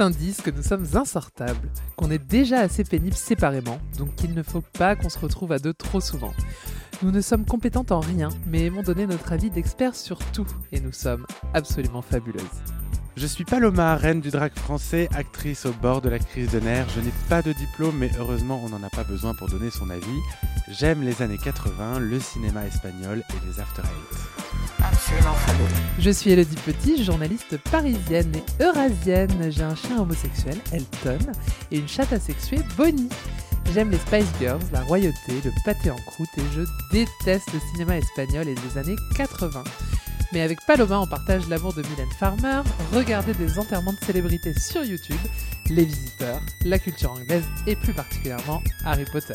indice que nous sommes insortables, qu'on est déjà assez pénibles séparément, donc qu'il ne faut pas qu'on se retrouve à deux trop souvent. Nous ne sommes compétentes en rien, mais aimons donner notre avis d'experts sur tout, et nous sommes absolument fabuleuses. Je suis Paloma, reine du drag français, actrice au bord de la crise de nerfs. Je n'ai pas de diplôme, mais heureusement, on n'en a pas besoin pour donner son avis. J'aime les années 80, le cinéma espagnol et les after eight. Absolument fabuleux. Je suis Elodie Petit, journaliste parisienne et eurasienne. J'ai un chien homosexuel, Elton, et une chatte asexuée, Bonnie. J'aime les Spice Girls, la royauté, le pâté en croûte et je déteste le cinéma espagnol et les années 80. Mais avec Paloma, on partage l'amour de Mylène Farmer, regarder des enterrements de célébrités sur YouTube, les visiteurs, la culture anglaise et plus particulièrement Harry Potter.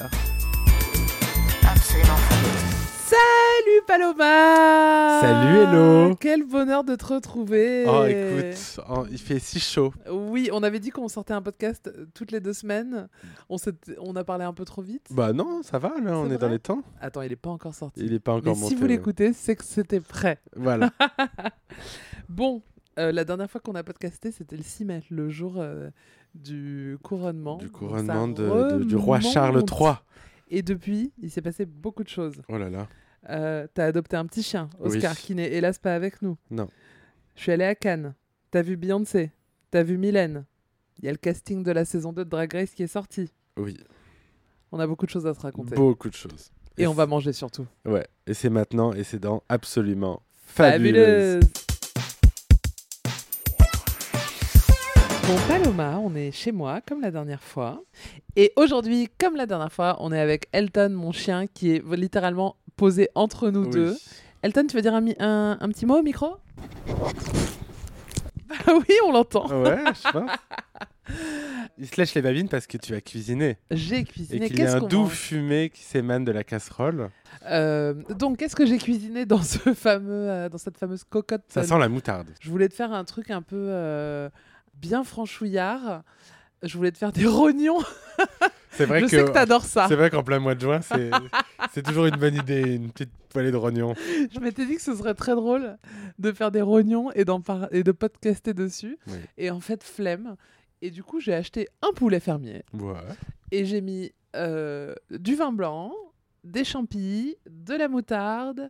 Absolument fabuleux. Salut Paloma Salut, hello. Quel bonheur de te retrouver Oh, écoute, oh, il fait si chaud. Oui, on avait dit qu'on sortait un podcast euh, toutes les deux semaines. On, a parlé un peu trop vite. Bah non, ça va, là, on est dans les temps. Attends, il est pas encore sorti. Il n'est pas Mais encore si monté. vous ouais. l'écoutez, c'est que c'était prêt. Voilà. Bon, euh, la dernière fois qu'on a podcasté, c'était le 6 mai, le jour euh, du couronnement. du couronnement de- de- du roi Charles. III. Et depuis, il s'est passé beaucoup de choses. Oh là là. Euh, T'as adopté un petit chien, Oscar, Oui. qui n'est hélas pas avec nous. Non. Je suis allée à Cannes. T'as vu Beyoncé. T'as vu Mylène. Il y a le casting de la saison 2 de Drag Race qui est sorti. Oui, On a beaucoup de choses à se raconter. beaucoup de choses. Et on va manger surtout. Ouais, et c'est maintenant, et c'est dans Absolument Fabuleuse. Bon, Paloma, on est chez moi, comme la dernière fois. Et aujourd'hui, comme la dernière fois, on est avec Elton, mon chien, qui est littéralement posé entre nous Oui. deux. Elton, tu veux dire un, mi- un- un petit mot au micro? Bah oui, on l'entend. Ouais, je pense. Il se lèche les babines parce que tu as cuisiné. J'ai Et cuisiné. qu'il y a un doux fumé qui s'émane de la casserole. Euh, Donc, qu'est-ce que j'ai cuisiné dans, ce fameux, euh, dans cette fameuse cocotte? Ça sent la moutarde. Je voulais te faire un truc un peu euh, bien franchouillard. Je voulais te faire des rognons. C'est vrai Je que sais que t'adores ça. c'est vrai qu'en plein mois de juin, c'est toujours une bonne idée, une petite poêlée de rognons. Je m'étais dit que ce serait très drôle de faire des rognons et, par- et de podcaster dessus. Oui. Et en fait, flemme. Et du coup, j'ai acheté un poulet fermier Ouais. et j'ai mis euh, du vin blanc, des champignons, de la moutarde,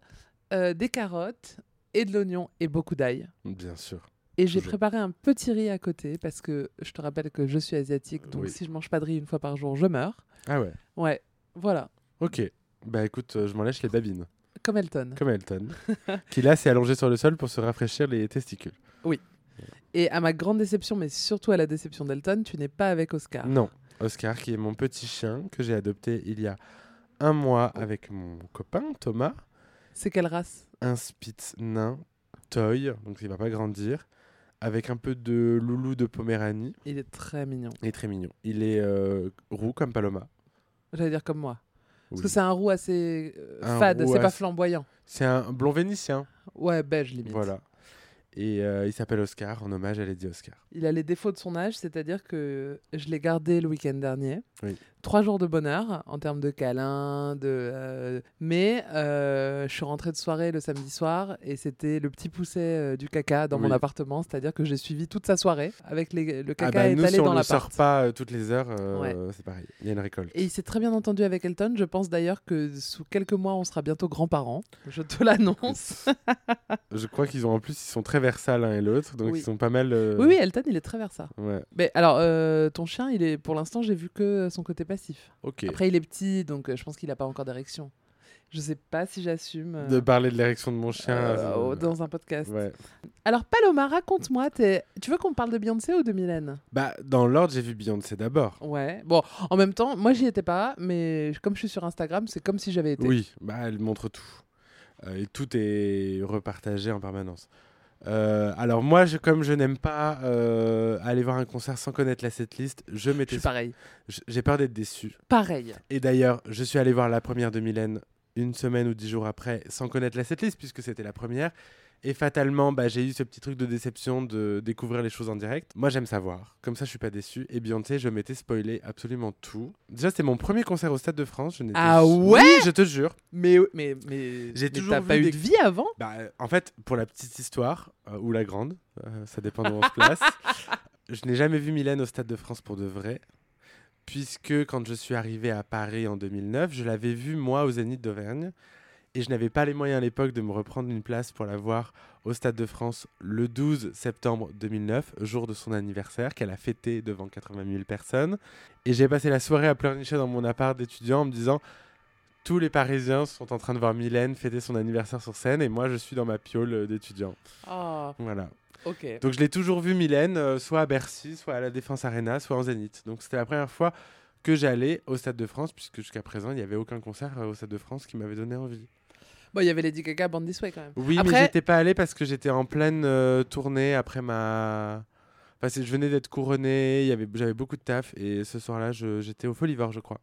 euh, des carottes et de l'oignon et beaucoup d'ail. Bien sûr. Et j'ai préparé un petit riz à côté parce que je te rappelle que je suis asiatique, donc Oui. si je mange pas de riz une fois par jour, je meurs. Ah ouais. Ouais, voilà, Ok. Bah écoute, euh, je m'en lèche les babines. comme Elton. Comme Elton. qui là s'est allongé sur le sol pour se rafraîchir les testicules. Et à ma grande déception, mais surtout à la déception d'Elton, tu n'es pas avec Oscar. Non. Oscar, qui est mon petit chien que j'ai adopté il y a un mois avec mon copain Thomas. C'est quelle race? Un spitz nain, toy, donc il va pas grandir, avec un peu de loulou de Poméranie. Il est très mignon. Il est très mignon. Il est euh, roux comme Paloma. J'allais dire comme moi. Parce Oui. que c'est un roux assez euh, fade, c'est pas assez- flamboyant. C'est un blond vénitien. Ouais, beige limite. Voilà. Et euh, il s'appelle Oscar, en hommage à Lady Oscar. Il a les défauts de son âge, c'est-à-dire que je l'ai gardé le week-end dernier. Oui. Trois jours de bonheur en termes de câlins, de. euh, Mais euh, je suis rentrée de soirée le samedi soir et c'était le petit pousset euh, du caca dans mon appartement, c'est-à-dire que j'ai suivi toute sa soirée avec les- le Ah caca bah, nous, étalé si on dans ne sort pas toutes les heures, Ouais. c'est pareil. Il y a une récolte. Et il s'est très bien entendu avec Elton. Je pense d'ailleurs que sous quelques mois, on sera bientôt grands-parents. Je te l'annonce. Je crois qu'ils ont en plus, ils sont très versats l'un et l'autre, donc Oui. ils sont pas mal. Oui, oui, Elton, il est très vers ça. Ouais. Mais alors, ton chien, il est, pour l'instant, j'ai vu que son côté passif. Ok. Après, il est petit, donc euh, je pense qu'il n'a pas encore d'érection. Je sais pas si j'assume euh, De parler de l'érection de mon chien. euh, euh, au- dans un podcast. ouais. Alors, Paloma, raconte-moi, t'es- tu veux qu'on parle de Beyoncé ou de Mylène? Bah, dans l'ordre, j'ai vu Beyoncé d'abord. Ouais. Bon, en même temps, moi, j'y étais pas, mais comme je suis sur Instagram, c'est comme si j'avais été. Oui, bah, elle montre tout. Euh, et tout est repartagé en permanence. Euh, alors moi, je, comme je n'aime pas euh, aller voir un concert sans connaître la setlist, je Je m'étais, suis pareil. j'ai peur d'être déçu. Pareil. Et d'ailleurs, je suis allé voir la première de Mylène une semaine ou dix jours après, sans connaître la setlist puisque c'était la première. Et fatalement, bah, j'ai eu ce petit truc de déception de découvrir les choses en direct. Moi, j'aime savoir. Comme ça, je suis pas déçu. Et Beyoncé, je m'étais spoilé absolument tout. Déjà, c'était mon premier concert au Stade de France. Je Ah ouais Oui, je te jure. Mais, mais, mais, J'ai toujours t'as pas eu des- de vie avant? Bah, en fait, pour la petite histoire, euh, ou la grande, euh, ça dépend de où on se place. je n'ai jamais vu Mylène au Stade de France pour de vrai, puisque quand je suis arrivé à Paris en 2009, je l'avais vue moi au Zénith d'Auvergne, et je n'avais pas les moyens à l'époque de me reprendre une place pour la voir au Stade de France le 12 septembre 2009, jour de son anniversaire, qu'elle a fêté devant 80 000 personnes. Et j'ai passé la soirée à pleurnicher dans mon appart d'étudiant en me disant tous les Parisiens sont en train de voir Mylène fêter son anniversaire sur scène et moi je suis dans ma piole d'étudiant. Oh, Voilà. Donc je l'ai toujours vu Mylène, euh, soit à Bercy, soit à la Défense Arena, soit en Zénith. Donc c'était la première fois que j'allais au Stade de France, puisque jusqu'à présent il n'y avait aucun concert euh, au Stade de France qui m'avait donné envie. Bon, il y avait Lady Gaga, Born This Way quand même. Oui, mais j'étais pas allé parce que j'étais en pleine euh, tournée après ma. Enfin, je venais d'être couronné, avait, j'avais beaucoup de taf et ce soir-là, j'étais au Folivore, je crois.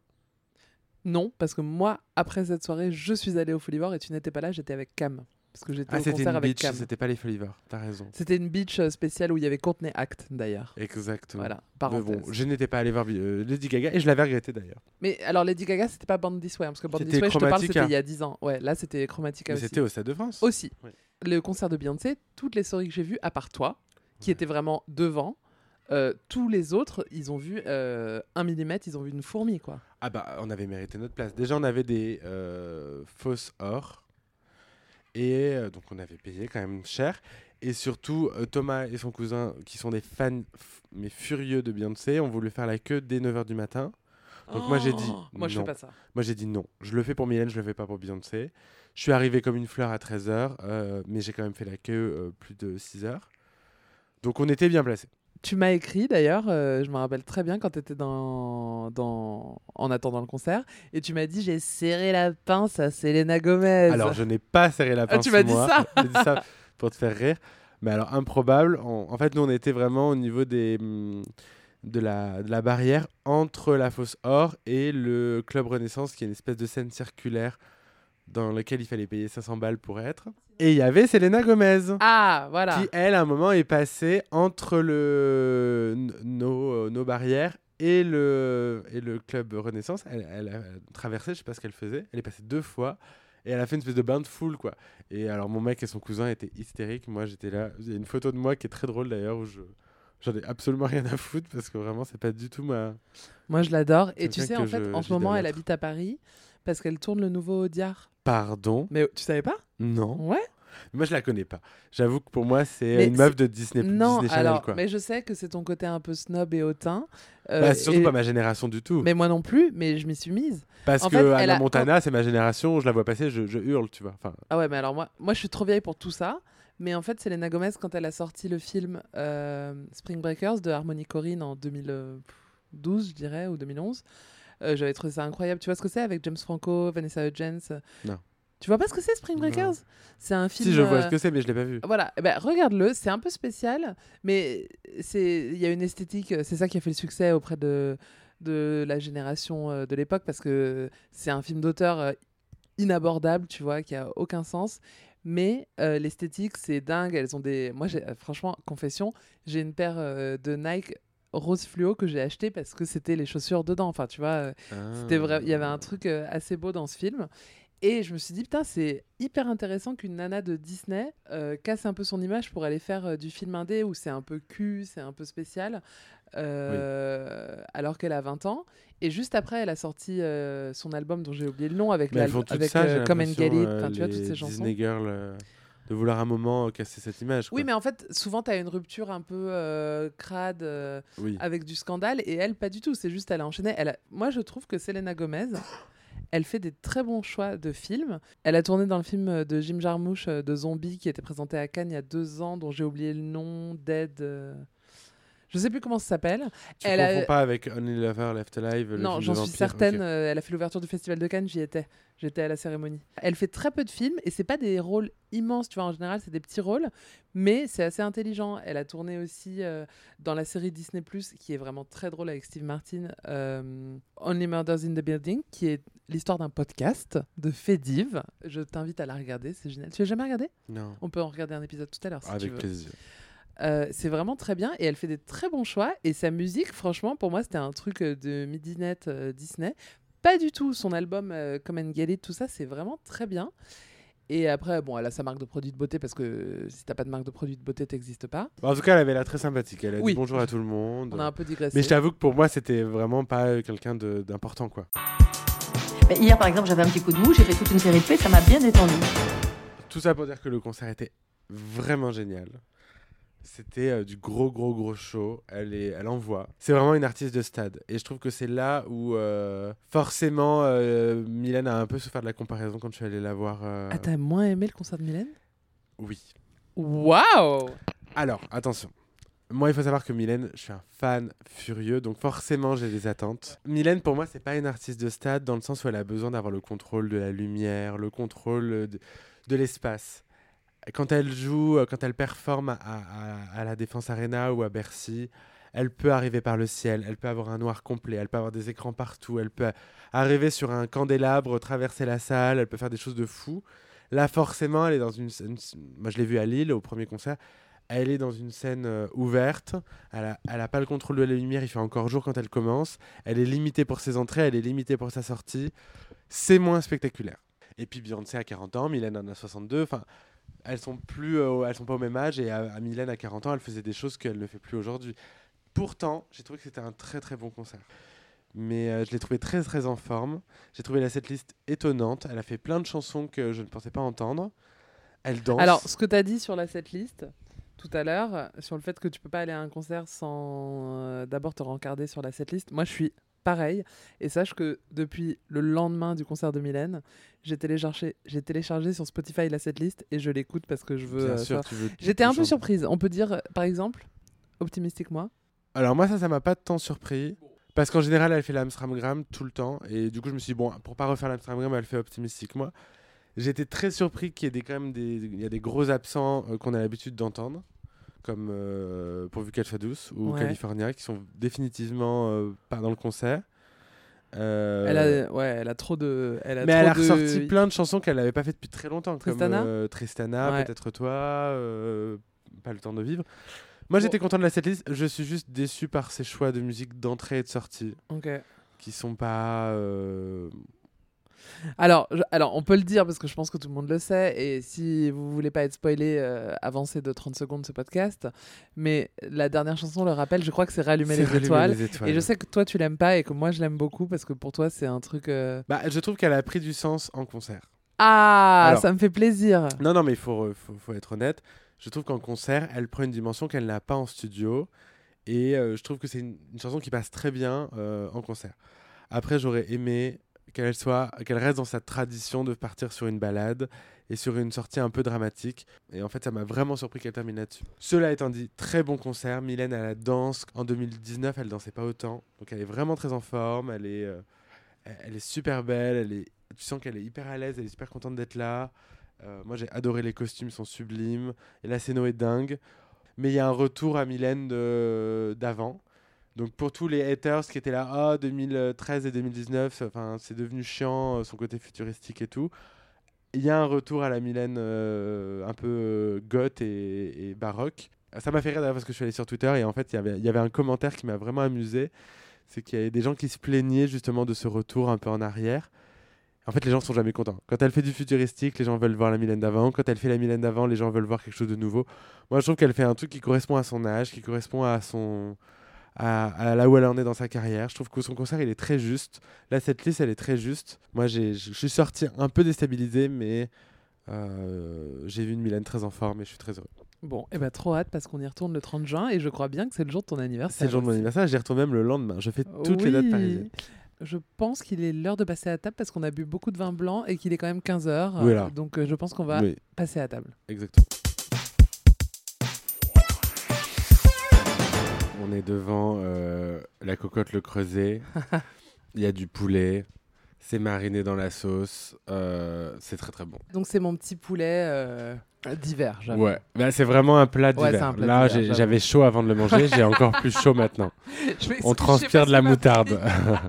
Non, parce que moi, après cette soirée, je suis allée au Folivore et tu n'étais pas là, j'étais avec Cam. Parce que j'étais Ah, au concert une avec beach, Cam. c'était pas les Folivores, t'as raison. C'était une beach euh, spéciale où il y avait Courtney Act d'ailleurs. Exactement. Voilà, Mais parenthèse. bon, je n'étais pas allé voir euh, Lady Gaga et je l'avais regretté d'ailleurs. Mais alors Lady Gaga, c'était pas Born This Way, hein, parce que C'était This Way, je te parle, c'était il y a 10 ans. Ouais, là c'était Chromatica Mais aussi. c'était au Stade de France. Aussi. Ouais. Le concert de Beyoncé, toutes les stories que j'ai vues, à part toi, qui Ouais. était vraiment devant, euh, tous les autres, ils ont vu euh, un millimètre, ils ont vu une fourmi, quoi. Ah bah, on avait mérité notre place. Déjà, on avait des fausses or. Et euh, donc, on avait payé quand même cher. Et surtout, euh, Thomas et son cousin, qui sont des fans mais furieux de Beyoncé, ont voulu faire la queue dès 9h du matin. Donc moi, j'ai dit Oh Moi, je fais non. pas ça. Moi, j'ai dit non. Je le fais pour Mylène, je le fais pas pour Beyoncé. Je suis arrivé comme une fleur à 13h, mais j'ai quand même fait la queue euh, plus de 6h. Donc, on était bien placés. Tu m'as écrit d'ailleurs, euh, je me rappelle très bien quand tu étais dans, dans... en attendant le concert, et tu m'as dit j'ai serré la pince à Selena Gomez. Alors, je n'ai pas serré la Ah, pince. tu m'as dit dit ça pour te faire rire. Mais alors, improbable. En, en fait, nous, on était vraiment au niveau des, hum, de, la, de la barrière entre la fosse or et le Club Renaissance, qui est une espèce de scène circulaire dans laquelle il fallait payer 500 balles pour être. Et il y avait Selena Gomez. Ah, voilà. Qui, elle, à un moment, est passée entre le, n- nos, euh, nos barrières et le, et le club Renaissance. Elle, elle a traversé, je sais pas ce qu'elle faisait. Elle est passée deux fois et elle a fait une espèce de bain de foule, quoi. Et alors, mon mec et son cousin étaient hystériques. Moi, j'étais là. Il y a une photo de moi qui est très drôle d'ailleurs où je. J'en ai absolument rien à foutre parce que vraiment, c'est pas du tout ma. Moi, je l'adore. Et tu sais, en fait, je- en ce moment, elle habite à Paris parce qu'elle tourne le nouveau Diar. Pardon Mais tu savais pas? Non. Ouais. Moi, je la connais pas. J'avoue que pour moi, c'est une meuf de Disney, non, Disney Channel, alors, quoi. mais je sais que c'est ton côté un peu snob et hautain. euh, Bah, c'est surtout et- pas ma génération du tout. Mais moi non plus, mais je m'y suis mise. Parce En que fait, elle Anna a- Montana, c'est ma génération, je la vois passer, je, je hurle, tu vois. Enfin, Ah ouais, mais alors moi, moi, je suis trop vieille pour tout ça. Mais en fait, Selena Gomez, quand elle a sorti le film euh, Spring Breakers de Harmony Korine en 2012, je dirais, ou 2011, euh, j'avais trouvé ça incroyable. Tu vois ce que c'est avec James Franco, Vanessa Hudgens? Euh, Non. Tu vois pas ce que c'est Spring. Breakers? C'est un film. si je vois euh, ce que c'est, mais je l'ai pas vu. Voilà, eh ben, regarde-le, c'est un peu spécial, mais c'est il y a une esthétique, c'est ça qui a fait le succès auprès de, de la génération euh, de l'époque, parce que c'est un film d'auteur euh, inabordable, tu vois, qui a aucun sens. Mais euh, l'esthétique, c'est dingue. Elles ont des. Moi, euh, franchement, confession, j'ai une paire euh, de Nike rose fluo que j'ai acheté parce que c'était les chaussures dedans. Enfin, tu vois, euh, c'était vrai. Il y avait un truc euh, assez beau dans ce film. Et je me suis dit, putain, c'est hyper intéressant qu'une nana de Disney euh, casse un peu son image pour aller faire euh, du film indé où c'est un peu cul, c'est un peu spécial, euh, alors qu'elle a 20 ans. Et juste après, elle a sorti son album dont j'ai oublié le nom avec, tout avec ça, Come and Get It, enfin, tu vois, toutes ces chansons. Disney Girl, de vouloir un moment euh, casser cette image. Oui, mais en fait, souvent, tu as une rupture un peu euh, crade euh, Oui. avec du scandale et elle, pas du tout. C'est juste, elle a enchaîné. Elle a- Moi, je trouve que Selena Gomez, elle fait des très bons choix de films. Elle a tourné dans le film de Jim Jarmusch de Zombie qui était présenté à Cannes il y a deux ans, dont j'ai oublié le nom, Dead. euh, Je sais plus comment ça s'appelle. Tu elle confonds a- pas avec Only Lover Left Alive le non, j'en suis certaine. euh, elle a fait l'ouverture du Festival de Cannes, j'y étais. J'étais à la cérémonie. Elle fait très peu de films et c'est pas des rôles immenses, tu vois. En général, c'est des petits rôles, mais c'est assez intelligent. Elle a tourné aussi euh, dans la série Disney qui est vraiment très drôle avec Steve Martin, euh, Only Murders in the Building, qui est l'histoire d'un podcast de Fediv. Je t'invite à la regarder, c'est génial. Tu l'as jamais regardé? Non, On peut en regarder un épisode tout à l'heure si tu avec veux. plaisir. Euh, c'est vraiment très bien et elle fait des très bons choix. Et sa musique, franchement, pour moi, c'était un truc euh, de midinette euh, Disney. Pas du tout. Son album euh, Come and Get It, tout ça, c'est vraiment très bien. Et après, bon, elle a sa marque de produits de beauté parce que si t'as pas de marque de produits de beauté, t'existes pas. Bah, En tout cas, elle avait l'air très sympathique. Elle a Oui. dit bonjour à tout le monde. On a un peu digressé. Mais je t'avoue que pour moi, c'était vraiment pas quelqu'un d'important, quoi. Mais hier, par exemple, j'avais un petit coup de mou, j'ai fait toute une série de faits, ça m'a bien détendu. Tout ça pour dire que le concert était vraiment génial. C'était euh, du gros, gros, gros show. Elle, est, elle envoie. C'est vraiment une artiste de stade. Et je trouve que c'est là où, euh, forcément, euh, Mylène a un peu souffert de la comparaison quand je suis allé la voir. Ah, t'as moins aimé le concert de Mylène? Oui. Waouh Alors, attention. Moi, il faut savoir que Mylène, je suis un fan furieux, donc forcément, j'ai des attentes. Mylène, pour moi, c'est pas une artiste de stade dans le sens où elle a besoin d'avoir le contrôle de la lumière, le contrôle de, de l'espace. Quand elle joue, euh, quand elle performe à, la Défense Arena ou à Bercy, elle peut arriver par le ciel, elle peut avoir un noir complet, elle peut avoir des écrans partout, elle peut arriver sur un candélabre, traverser la salle, elle peut faire des choses de fou. Là, forcément, elle est dans une scène. Moi, je l'ai vue à Lille au premier concert. Elle est dans une scène euh, ouverte. Elle a, elle a pas le contrôle de la lumière. Il fait encore jour quand elle commence. Elle est limitée pour ses entrées. Elle est limitée pour sa sortie. C'est moins spectaculaire. Et puis Beyoncé a 40 ans, Mylène en a 62. Enfin, elles sont plus, euh, elles sont pas au même âge. Et à, à Mylène à 40 ans, elle faisait des choses qu'elle ne fait plus aujourd'hui. Pourtant, j'ai trouvé que c'était un très très bon concert. Mais euh, je l'ai trouvé très très en forme. J'ai trouvé la setlist étonnante. Elle a fait plein de chansons que je ne pensais pas entendre. Elle danse. Alors, ce que t'as dit sur la setlist tout à l'heure, sur le fait que tu peux pas aller à un concert sans euh, d'abord te rencarder sur la setlist, moi je suis pareil. Et sache que depuis le lendemain du concert de Mylène, j'ai téléchargé, j'ai téléchargé sur Spotify la setlist et je l'écoute parce que je veux. Euh, sûr, veux- J'étais un peu surprise. On peut dire, par exemple, optimistique moi. Alors moi ça, ça m'a pas tant surpris. Parce qu'en général, elle fait l'Amstramgram tout le temps. Et du coup, je me suis dit, bon, pour pas refaire l'Amstramgram, elle fait optimistique, moi. J'étais très surpris qu'il y ait des, quand même des, il y a des gros absents euh, qu'on a l'habitude d'entendre. Comme euh, Pourvu qu'elle soit douce ou Ouais. California, qui sont définitivement euh, pas dans le concert. Euh, Elle a, ouais, elle a trop de. Elle a mais trop elle a de- ressorti plein de chansons qu'elle n'avait pas fait depuis très longtemps. Tristana? comme euh, Tristana, Ouais. peut-être toi, Pas le temps de vivre. Moi Bon. j'étais content de la setlist, je suis juste déçu par ses choix de musique d'entrée et de sortie Ok. qui sont pas. Alors, je- alors, on peut le dire parce que je pense que tout le monde le sait. Et si vous voulez pas être spoilé, euh, avancez de 30 secondes ce podcast. Mais la dernière chanson le rappelle, je crois que c'est Rallumer les Rallumer étoiles. les étoiles. Et je sais que toi tu l'aimes pas et que moi je l'aime beaucoup parce que pour toi c'est un truc. euh, Bah, je trouve qu'elle a pris du sens en concert. Ah, Alors- ça me fait plaisir. Non, non, mais il faut, faut, faut être honnête. Je trouve qu'en concert, elle prend une dimension qu'elle n'a pas en studio. Et euh, je trouve que c'est une, une chanson qui passe très bien en concert. Après, j'aurais aimé qu'elle soit, qu'elle reste dans sa tradition de partir sur une balade et sur une sortie un peu dramatique. Et en fait, ça m'a vraiment surpris qu'elle termine là-dessus. Cela étant dit, très bon concert. Mylène à la danse. En 2019, elle dansait pas autant. Donc, elle est vraiment très en forme. Elle est, euh, elle, elle est super belle. Elle est, tu sens qu'elle est hyper à l'aise. Elle est super contente d'être là. Euh, moi, j'ai adoré les costumes, sont sublimes. Et la scéno est dingue. Mais il y a un retour à Mylène d'avant. Donc pour tous les haters qui étaient là, ah 2013 et 2019, enfin c'est devenu chiant, euh, son côté futuristique et tout. Il y a un retour à la Mylène euh, un peu euh, goth et, baroque. Ça m'a fait rire d'ailleurs parce que je suis allé sur Twitter et en fait il y avait- il y avait un commentaire qui m'a vraiment amusé. C'est qu'il y avait des gens qui se plaignaient justement de ce retour un peu en arrière. En fait, les gens sont jamais contents. Quand elle fait du futuristique, les gens veulent voir la Mylène d'avant. Quand elle fait la Mylène d'avant, les gens veulent voir quelque chose de nouveau. Moi, je trouve qu'elle fait un truc qui correspond à son âge, qui correspond à son à, à là où elle en est dans sa carrière. Je trouve que son concert, il est très juste. Là, cette liste, elle est très juste. Moi, je suis sorti un peu déstabilisé, mais euh, j'ai vu une Mylène très en forme et je suis très heureux. Bon, et bah trop hâte parce qu'on y retourne le 30 juin et je crois bien que c'est le jour de ton anniversaire. C'est le jour de mon anniversaire, j'y retourne même le lendemain. Je fais toutes les dates parisiennes. Je pense qu'il est l'heure de passer à table parce qu'on a bu beaucoup de vin blanc et qu'il est quand même 15h. Voilà. Donc euh, je pense qu'on va Oui, passer à table. exactement. On est devant euh, la cocotte le creuset. Il y a du poulet. C'est mariné dans la sauce. euh, c'est très très bon. Donc c'est mon petit poulet euh, d'hiver, j'avoue. Ouais, bah, c'est vraiment un plat Ouais, d'hiver. c'est un plat Là, d'hiver, j'ai- j'avoue. j'avais chaud avant de le manger, j'ai encore plus chaud maintenant. Je vais- On je sais transpire pas de la m'a moutarde.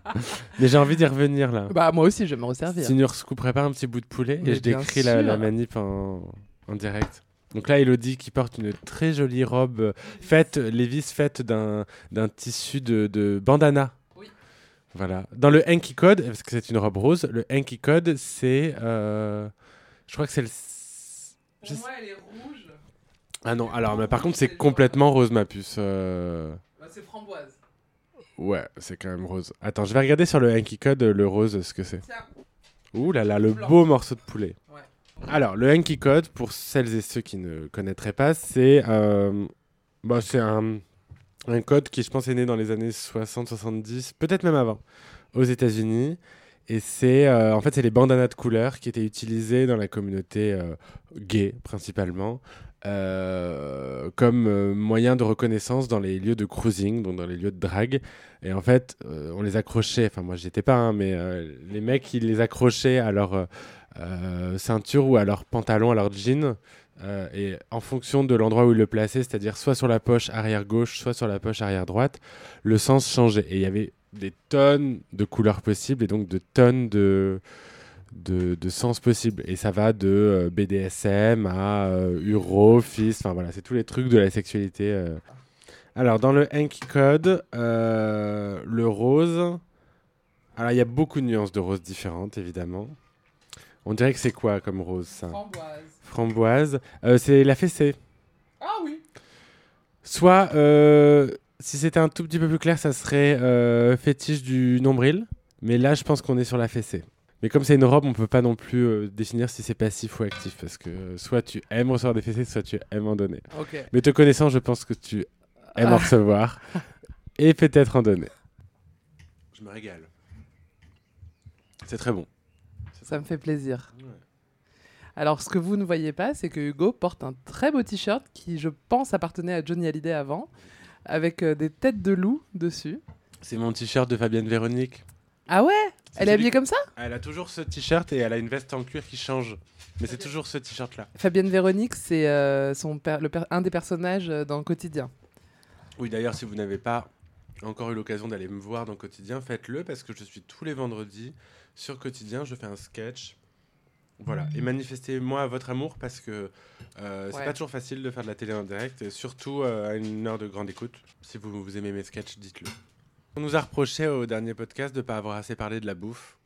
Mais j'ai envie d'y revenir là. Bah moi aussi, je vais me resservir. Ne recouperais pas un petit bout de poulet Mais et je bien décris la, manip en, en direct. Donc là, Elodie qui porte une très jolie robe euh, faite, Lévis faite d'un tissu de, de bandana. Oui. Voilà. Dans le hanky code, parce que c'est une robe rose, le hanky code, c'est euh, Je crois que c'est le. Pour Je- moi, elle est rouge. Ah non, alors, mais par contre, c'est complètement rose, ma puce. euh, Bah, c'est framboise. Ouais, c'est quand même rose. Attends, je vais regarder sur le Hanky Code le rose, ce que c'est. Ouh là là, le Blanc. beau morceau de poulet. Ouais. Alors, le Hanky Code, pour celles et ceux qui ne connaîtraient pas, c'est euh, bah, c'est un, un code qui, je pense, est né dans les années 60-70, peut-être même avant, aux États-Unis. Et c'est euh, en fait, c'est les bandanas de couleur qui étaient utilisés dans la communauté euh, gay, principalement, comme moyen de reconnaissance dans les lieux de cruising, donc dans les lieux de drague. Et en fait, on les accrochait, enfin moi j'y étais pas, hein, mais les mecs ils les accrochaient à leur ceinture ou à leur pantalon, à leur jean. euh, et en fonction de l'endroit où ils le plaçaient, c'est-à-dire soit sur la poche arrière gauche, soit sur la poche arrière droite, le sens changeait. Et il y avait des tonnes de couleurs possibles et donc de tonnes de, de, de sens possibles. Et ça va de euh, BDSM à euh, Uro, Fist, enfin voilà, c'est tous les trucs de la sexualité. euh. Alors, dans le Hanky Code, euh, le rose. Alors, il y a beaucoup de nuances de rose différentes, évidemment. On dirait que c'est quoi comme rose, ça Framboise. Framboise. Euh, c'est la fessée. Ah oui. Soit, euh, si c'était un tout petit peu plus clair, ça serait euh, fétiche du nombril. Mais là, je pense qu'on est sur la fessée. Mais comme c'est une robe, on peut pas non plus euh, définir si c'est passif ou actif. Parce que soit tu aimes recevoir des fessées, soit tu aimes en donner. Ok. Mais te connaissant, je pense que tu aimes en Ah. recevoir. et peut-être en donner. Je me régale. C'est très bon. Ça me fait plaisir. Alors, ce que vous ne voyez pas, c'est que Hugo porte un très beau t-shirt qui, je pense, appartenait à Johnny Hallyday avant, avec euh, des têtes de loup dessus. C'est mon t-shirt de Fabienne Véronique. Ah ouais? Elle est habillée comme ça? Elle a toujours ce t-shirt et elle a une veste en cuir qui change. Mais c'est toujours ce t-shirt-là. Fabienne Véronique, c'est euh, son le un des personnages euh, dans le quotidien. Oui, d'ailleurs, si vous n'avez pas encore eu l'occasion d'aller me voir dans Quotidien, faites-le parce que je suis tous les vendredis sur Quotidien. Je fais un sketch. Voilà. Et manifestez-moi votre amour parce que euh, c'est Ouais. pas toujours facile de faire de la télé en direct, et surtout euh, à une heure de grande écoute. Si vous, vous aimez mes sketchs, dites-le. On nous a reproché au dernier podcast de ne pas avoir assez parlé de la bouffe.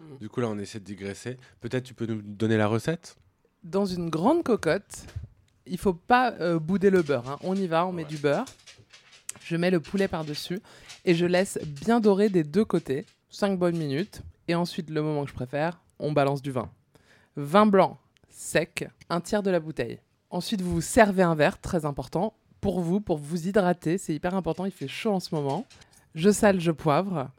Mm. Du coup, là, on essaie de digresser. Peut-être tu peux nous donner la recette? Dans une grande cocotte, il faut pas euh, bouder le beurre. hein. On y va, on met du beurre. Je mets le poulet par-dessus et je laisse bien dorer des deux côtés, 5 bonnes minutes. Et ensuite, le moment que je préfère, on balance du vin. Vin blanc sec, un tiers de la bouteille. Ensuite, vous vous servez un verre, très important, pour vous, pour vous hydrater. C'est hyper important, il fait chaud en ce moment. Je sale, je poivre.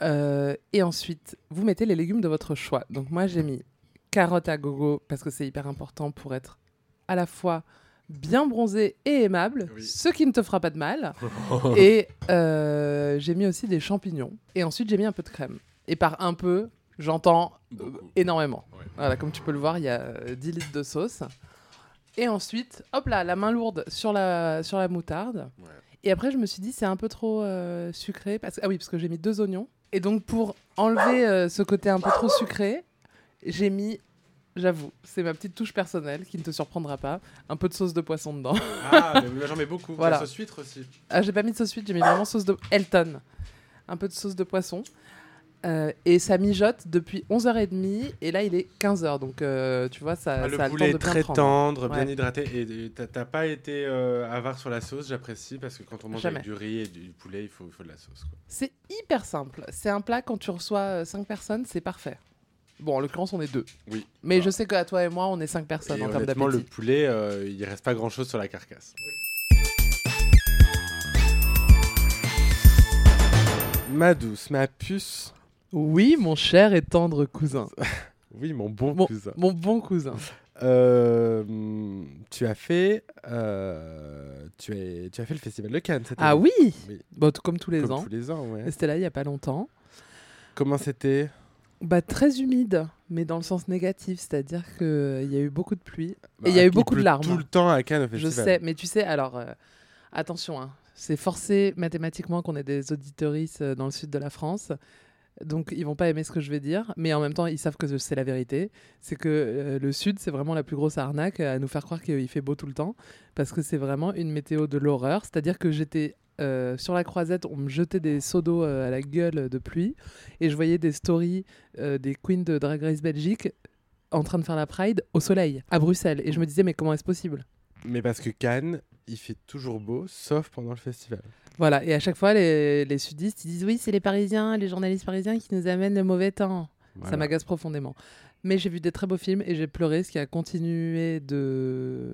Euh, et ensuite, vous mettez les légumes de votre choix. Donc moi, j'ai mis carottes à gogo parce que c'est hyper important pour être à la fois bien bronzé et aimable, Oui. ce qui ne te fera pas de mal. et euh, j'ai mis aussi des champignons. Et ensuite, j'ai mis un peu de crème. Et par un peu, j'entends euh, énormément. Ouais. Voilà, comme tu peux le voir, il y a euh, 10 litres de sauce. Et ensuite, hop là, la main lourde sur la, sur la moutarde. Ouais. Et après, je me suis dit, c'est un peu trop euh, sucré. Parce... Ah oui, parce que j'ai mis deux oignons. Et donc, pour enlever euh, ce côté un peu trop sucré, j'ai mis, j'avoue, c'est ma petite touche personnelle qui ne te surprendra pas, un peu de sauce de poisson dedans. Ah, mais j'en mets beaucoup. Voilà. La sauce huître aussi. Ah, j'ai pas mis de sauce huître, j'ai mis vraiment sauce de Elton. Un peu de sauce de poisson. Euh, et ça mijote depuis 11h30 et là il est 15h donc euh, tu vois ça, Ah, ça le a le temps poulet de bien très tendre, bien Ouais. hydraté. Et t'as pas été euh, avare sur la sauce, j'apprécie, parce que quand on mange Jamais. avec du riz et du poulet, il faut, il faut de la sauce. C'est hyper simple. C'est un plat quand tu reçois 5 personnes, c'est parfait. Bon, en l'occurrence, on est deux. Oui. Mais je sais qu'à toi et moi, on est 5 personnes Et en termes honnêtement, le d'appétit. poulet, euh, il reste pas grand chose sur la carcasse. Ma douce, ma puce. Oui, mon cher et tendre cousin. Oui, mon bon Mon- cousin. Mon bon cousin. Euh, tu as fait, euh, tu, as, tu as fait le festival de Cannes cette Ah année. oui, Oui. Bon, tout comme tous les Comme ans. tous les ans, ouais. Et C'était là il y a pas longtemps. Comment c'était? Bah, très humide, mais dans le sens négatif, c'est-à-dire qu'il y a eu beaucoup de pluie. Bah, il y a eu beaucoup de larmes. Tout le temps à Cannes au Je festival. sais, mais tu sais, alors, euh, attention, hein, c'est forcé mathématiquement qu'on ait des auditoristes euh, dans le sud de la France. Donc, ils vont pas aimer ce que je vais dire, mais en même temps, ils savent que c'est la vérité. C'est que euh, le sud, c'est vraiment la plus grosse arnaque à nous faire croire qu'il fait beau tout le temps, parce que c'est vraiment une météo de l'horreur. C'est-à-dire que j'étais euh, sur la croisette, on me jetait des seaux d'eau euh, à la gueule de pluie, et je voyais des stories des queens de Drag Race Belgique en train de faire la Pride au soleil, à Bruxelles. Et je me disais, mais comment est-ce possible? Mais parce que Cannes, il fait toujours beau, sauf pendant le festival. Voilà, et à chaque fois, les, les sudistes, ils disent, oui, c'est les Parisiens, les journalistes parisiens qui nous amènent le mauvais temps. Ça m'agace profondément. Mais j'ai vu des très beaux films et j'ai pleuré, ce qui a continué de,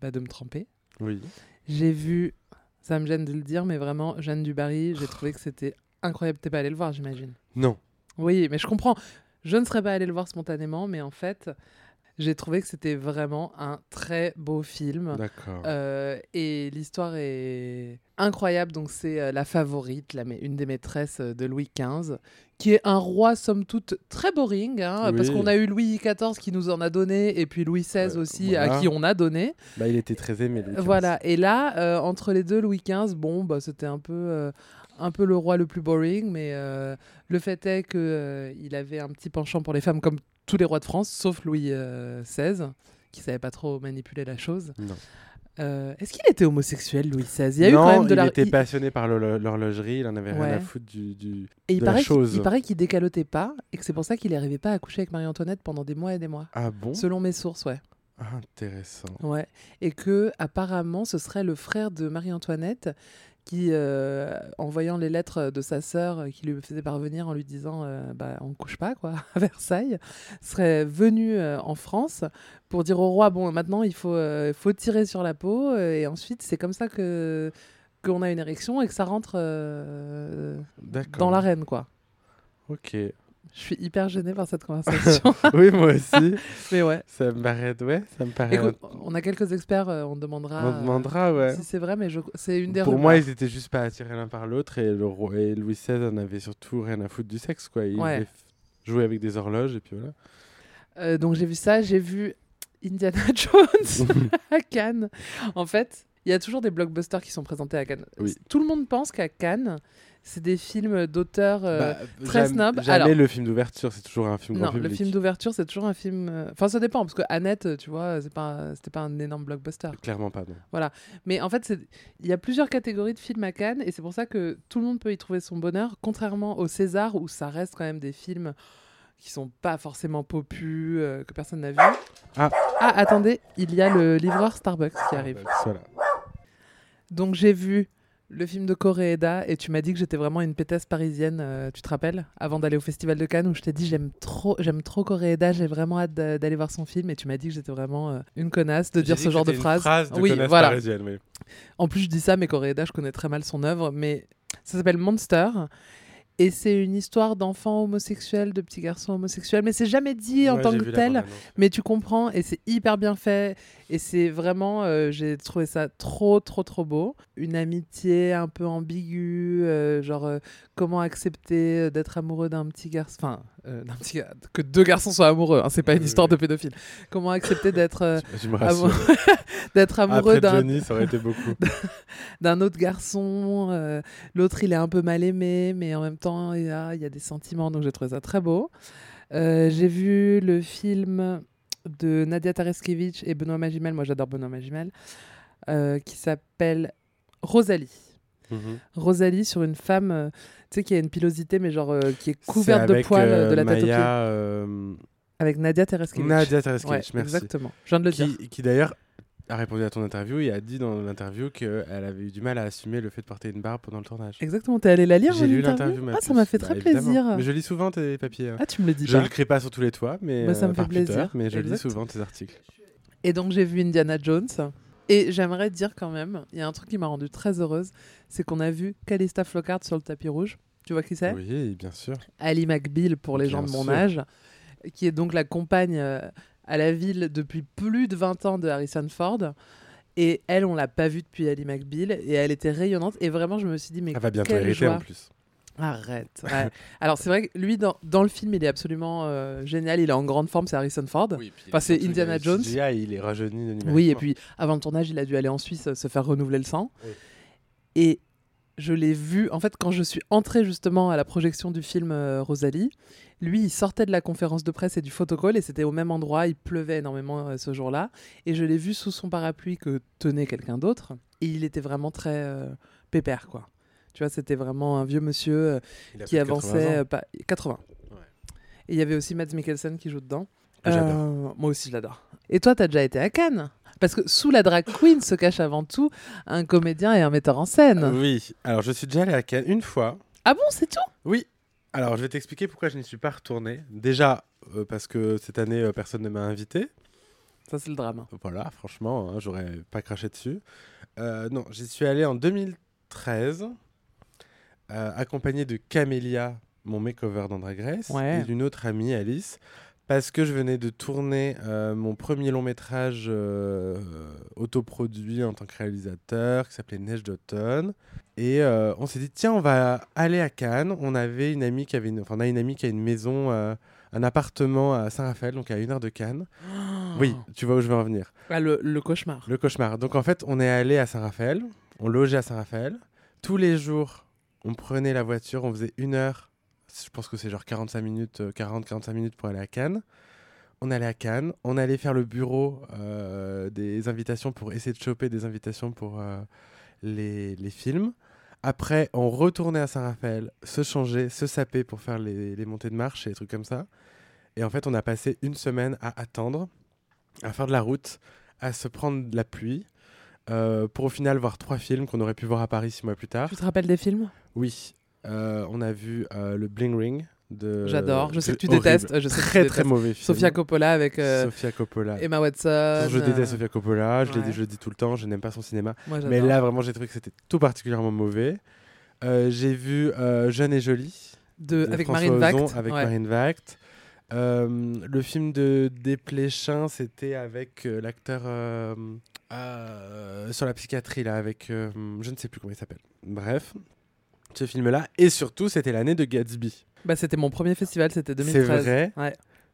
bah, de me tremper. Oui. J'ai vu, ça me gêne de le dire, mais vraiment, Jeanne Dubarry, j'ai trouvé que c'était incroyable. T'es pas allé le voir, j'imagine. Non. Oui, mais je comprends. Je ne serais pas allée le voir spontanément, mais en fait, j'ai trouvé que c'était vraiment un très beau film. D'accord. Euh, et l'histoire est incroyable. Donc, c'est euh, la favorite, la, mais une des maîtresses euh, de Louis XV, qui est un roi, somme toute, très boring. hein, Parce qu'on a eu Louis XIV qui nous en a donné, et puis Louis XVI Euh, aussi, à qui on a donné. Bah, il était très aimé. Louis XV. Voilà. Et là, euh, entre les deux, Louis XV, bon, bah, c'était un peu. euh, un peu le roi le plus boring, mais euh, le fait est que euh, il avait un petit penchant pour les femmes comme tous les rois de France, sauf Louis euh, XVI, qui savait pas trop manipuler la chose. Non. Euh, Est-ce qu'il était homosexuel, Louis XVI Il y a eu non, quand même de il la. était il- passionné par l'horlo- l'horlogerie, il en avait rien à foutre du. du- Et il de la paraît, qu'il- chose. il paraît qu'il décalotait pas et que c'est pour ça qu'il n'arrivait pas à coucher avec Marie-Antoinette pendant des mois et des mois. Ah bon? Selon mes sources, ouais. Intéressant. Ouais. Et que apparemment, ce serait le frère de Marie-Antoinette qui, euh, en voyant les lettres de sa sœur euh, qui lui faisait parvenir en lui disant euh, bah, on couche pas quoi à Versailles, serait venu euh, en France pour dire au roi bon maintenant il faut, faut tirer sur la peau et ensuite c'est comme ça que qu'on a une érection et que ça rentre dans l'arène quoi. Ok. Je suis hyper gênée par cette conversation. oui, moi aussi. Mais ouais. ça me paraît. Ouais, ça me paraît. Écoute, on a quelques experts, euh, on demandera. on demandera, euh, ouais. Si c'est vrai, mais je... c'est une des Pour rumeurs. moi, ils étaient juste pas attirés l'un par l'autre et, le roi- et Louis XVI en avait surtout rien à foutre du sexe, quoi. Il Ouais. avec des horloges et puis voilà. Euh, donc j'ai vu ça, j'ai vu Indiana Jones à Cannes. En fait, il y a toujours des blockbusters qui sont présentés à Cannes. Oui. Tout le monde pense qu'à Cannes, c'est des films d'auteurs. euh, Bah, très snob. Jamais Alors- le film d'ouverture, c'est toujours un film non, le film d'ouverture, c'est toujours un film. euh, Enfin, ça dépend, parce que Annette, tu vois, c'est pas, c'était pas un énorme blockbuster. Clairement pas, non. Mais en fait, il y a plusieurs catégories de films à Cannes, et c'est pour ça que tout le monde peut y trouver son bonheur, contrairement au César, où ça reste quand même des films qui sont pas forcément popus, euh, que personne n'a vu. Ah. attendez, il y a le livreur Starbucks qui arrive. Voilà. Donc j'ai vu le film de Koreeda, et tu m'as dit que j'étais vraiment une pétasse parisienne, euh, tu te rappelles Avant d'aller au Festival de Cannes, où je t'ai dit j'aime trop, j'aime trop Koreeda, j'ai vraiment hâte d'a- d'aller voir son film, et tu m'as dit que j'étais vraiment euh, une connasse de dire ce genre de phrase. phrase de oui, voilà. parisienne, oui. En plus, je dis ça, mais Koreeda, je connais très mal son œuvre, mais ça s'appelle Monster. Et c'est une histoire d'enfants homosexuels, de petits garçons homosexuels, mais c'est jamais dit en Ouais, tant que tel. Mais tu comprends, et c'est hyper bien fait. Et c'est vraiment, euh, j'ai trouvé ça trop, trop, trop beau. Une amitié un peu ambiguë, euh, genre euh, comment accepter d'être amoureux d'un petit garçon. Enfin, euh, petit que deux garçons soient amoureux, hein, c'est pas une Oui, histoire oui. de pédophile. Comment accepter d'être euh, d'être amoureux d'un d'un autre garçon. euh, L'autre, il est un peu mal aimé, mais en même temps, il y a, il y a des sentiments. Donc, j'ai trouvé ça très beau. J'ai vu le film de Nadia Tareskevich et Benoît Magimel. Moi, j'adore Benoît Magimel. qui s'appelle Rosalie. Mhm. Rosalie sur une femme, euh, tu sais, qui a une pilosité, mais genre euh, qui est couverte de poils euh, de la tête aux pieds. Maya, Avec Nadia Tereskevich. Nadia Ouais, Tereskevich, merci. Exactement. Je viens de le dire. Qui, qui d'ailleurs a répondu à ton interview et a dit dans l'interview qu'elle avait eu du mal à assumer le fait de porter une barbe pendant le tournage. Exactement. T'es allé la lire J'ai lu interview l'interview. Ah, ça m'a fait Bah, très évidemment. plaisir. Mais je lis souvent tes papiers. hein. Ah, tu me le dis je ne le crée pas sur tous les toits, mais, Bah, ça me fait plaisir. mais je lis souvent tes articles. Et donc j'ai vu Indiana Jones. Et j'aimerais dire quand même, il y a un truc qui m'a rendue très heureuse, c'est qu'on a vu Calista Flockhart sur le tapis rouge. Tu vois qui c'est? Oui, bien sûr. Ali McBeal pour les Bien gens de mon sûr. âge, qui est donc la compagne euh, à la ville depuis plus de 20 ans de Harrison Ford. Et elle, on l'a pas vue depuis Ali McBeal et elle était rayonnante. Et vraiment, je me suis dit, mais Elle va bientôt hériter joie. en plus. Arrête. ouais. Alors c'est vrai que lui, dans, dans le film, il est absolument euh, génial. Il est en grande forme, c'est Harrison Ford. Oui, Enfin, c'est Indiana Jones. CGI, il est rajeuni de. Oui, et puis avant le tournage, il a dû aller en Suisse euh, se faire renouveler le sang. Oui. Et je l'ai vu, en fait, quand je suis entrée justement à la projection du film euh, Rosalie, lui, il sortait de la conférence de presse et du photocall, et c'était au même endroit, il pleuvait énormément ce jour-là, et je l'ai vu sous son parapluie que tenait quelqu'un d'autre, et il était vraiment très pépère, quoi. Tu vois, c'était vraiment un vieux monsieur euh, qui plus de 80 avançait euh, pas... 80. Ouais. Et il y avait aussi Mads Mikkelsen qui joue dedans. Euh, moi aussi, je l'adore. Et toi, t'as déjà été à Cannes Parce que sous la drag queen se cache avant tout un comédien et un metteur en scène. Oui, alors je suis déjà allé à Cannes une fois. Ah bon, c'est tout? Oui, alors je vais t'expliquer pourquoi je n'y suis pas retourné. Déjà, euh, parce que cette année, personne ne m'a invité. Ça, c'est le drame. Voilà, franchement, hein, j'aurais pas craché dessus. Non, j'y suis allé en 2013, euh, accompagné de Camélia, mon makeover dans Drag Race, Ouais. et d'une autre amie, Alice, parce que je venais de tourner euh, mon premier long métrage euh, autoproduit en tant que réalisateur, qui s'appelait Neige d'automne. Et euh, on s'est dit, tiens, on va aller à Cannes. On avait une amie qui avait une, enfin, on a une amie qui a une maison, euh, un appartement à Saint-Raphaël, donc à une heure de Cannes. Oui, tu vois où je veux en venir. Ah, le, le cauchemar. Le cauchemar. Donc en fait, on est allé à Saint-Raphaël, on logeait à Saint-Raphaël. Tous les jours, on prenait la voiture, on faisait une heure, je pense que c'est genre 45 minutes, 40-45 minutes pour aller à Cannes. On allait à Cannes, on allait faire le bureau euh, des invitations pour essayer de choper des invitations pour euh, les, les films. Après, on retournait à Saint-Raphaël, se changer, se saper pour faire les, les montées de marche et des trucs comme ça. Et en fait, on a passé une semaine à attendre, à faire de la route, à se prendre de la pluie, euh, pour au final voir trois films qu'on aurait pu voir à Paris six mois plus tard. Tu te rappelles des films? Oui, euh, on a vu euh, le Bling Ring de. J'adore. Je sais que tu horrible. détestes. Je sais que tu Très très mauvais film. Sofia Coppola avec Sofia Coppola. Emma Watson. je déteste Sofia Coppola, je, ouais. le dis tout le temps, je n'aime pas son cinéma. Moi, Mais là, vraiment, j'ai trouvé que c'était tout particulièrement mauvais. J'ai vu Jeune et Jolie de, de avec Marine Vact. Avec ouais. Marine Vact. Euh, le film de Desplechin, c'était avec euh, l'acteur euh, euh, sur la psychiatrie, là, avec. euh, je ne sais plus comment il s'appelle. Bref, ce film-là. Et surtout, c'était l'année de Gatsby. Bah, c'était mon premier festival, c'était C'est 2013. vrai. Ouais.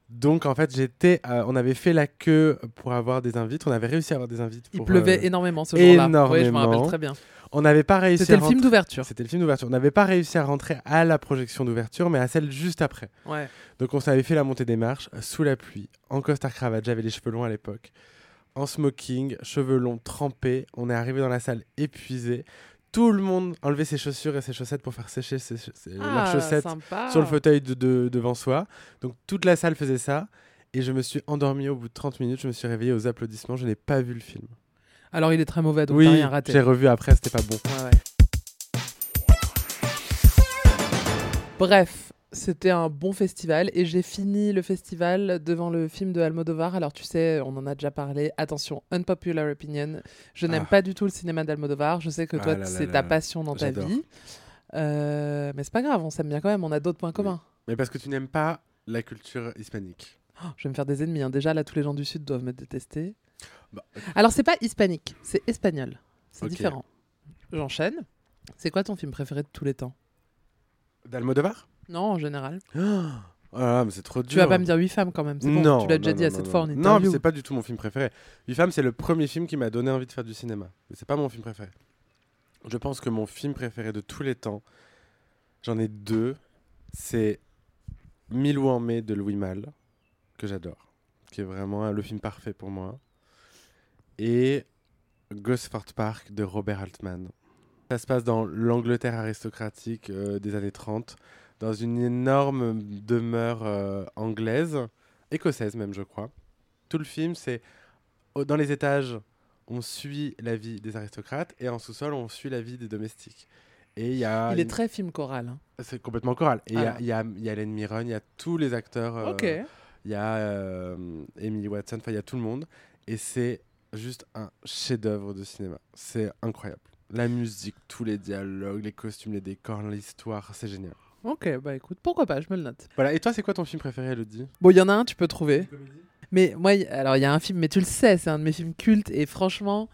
Donc, en fait, j'étais. euh, on avait fait la queue pour avoir des invites. On avait réussi à avoir des invites. Il pleuvait énormément ce jour-là. Oui, je me rappelle énormément. très bien. On n'avait pas réussi C'était le film d'ouverture. C'était le film d'ouverture. On n'avait pas réussi à rentrer à la projection d'ouverture, mais à celle juste après. Ouais. Donc on s'avait fait la montée des marches sous la pluie, en costard cravate, j'avais les cheveux longs à l'époque, en smoking, cheveux longs trempés. On est arrivé dans la salle épuisé. Tout le monde enlevait ses chaussures et ses chaussettes pour faire sécher ses- ses- leurs Ah, chaussettes sympa. sur le fauteuil de, de- devant soi. Donc toute la salle faisait ça. Et je me suis endormi au bout de 30 minutes. Je me suis réveillé aux applaudissements. Je n'ai pas vu le film. Alors, il est très mauvais, donc oui, t'as rien raté. j'ai revu après, c'était pas bon. Ouais, ouais. Bref, c'était un bon festival et j'ai fini le festival devant le film de Almodovar. Alors tu sais, on en a déjà parlé. Attention, unpopular opinion. Je n'aime Ah. pas du tout le cinéma d'Almodovar. Je sais que Ah toi, c'est ta passion dans ta vie. Euh, mais c'est pas grave, on s'aime bien quand même. On a d'autres points communs. Mais parce que tu n'aimes pas la culture hispanique. Oh, je vais me faire des ennemis. hein. Déjà, là, tous les gens du Sud doivent me détester. Bah, Alors, c'est pas hispanique, c'est espagnol. C'est différent. J'enchaîne. C'est quoi ton film préféré de tous les temps? D'Almodovar? Non, en général. Là, mais c'est trop dur. Tu vas pas me dire 8 femmes quand même. c'est bon, Non, tu l'as déjà non, dit non, à cette fois en non. interview. Non, mais c'est pas du tout mon film préféré. Huit femmes, c'est le premier film qui m'a donné envie de faire du cinéma. Mais c'est pas mon film préféré. Je pense que mon film préféré de tous les temps, j'en ai deux. C'est Mille ou en mai de Louis Malle, que j'adore, qui est vraiment le film parfait pour moi. Et Gosford Park de Robert Altman. Ça se passe dans l'Angleterre aristocratique euh, des années 30, dans une énorme demeure euh, anglaise, écossaise même, je crois. Tout le film, c'est dans les étages, on suit la vie des aristocrates et en sous-sol, on suit la vie des domestiques. Et il y a. Il est une- très film choral. hein. C'est complètement choral. Et il y a- Ah. y, a, il y a Hélène Mirren, il y a tous les acteurs. euh, ok. Il y a euh, Emily Watson, enfin, il y a tout le monde. Et c'est juste un chef-d'œuvre de cinéma. C'est incroyable. La musique, tous les dialogues, les costumes, les décors, l'histoire, c'est génial. Ok, bah écoute, pourquoi pas, je me le note. Voilà, et toi, c'est quoi ton film préféré, Elodie? Bon, il y en a un, tu peux trouver. Mais moi, y- alors il y a un film, mais tu le sais, c'est un de mes films cultes et franchement,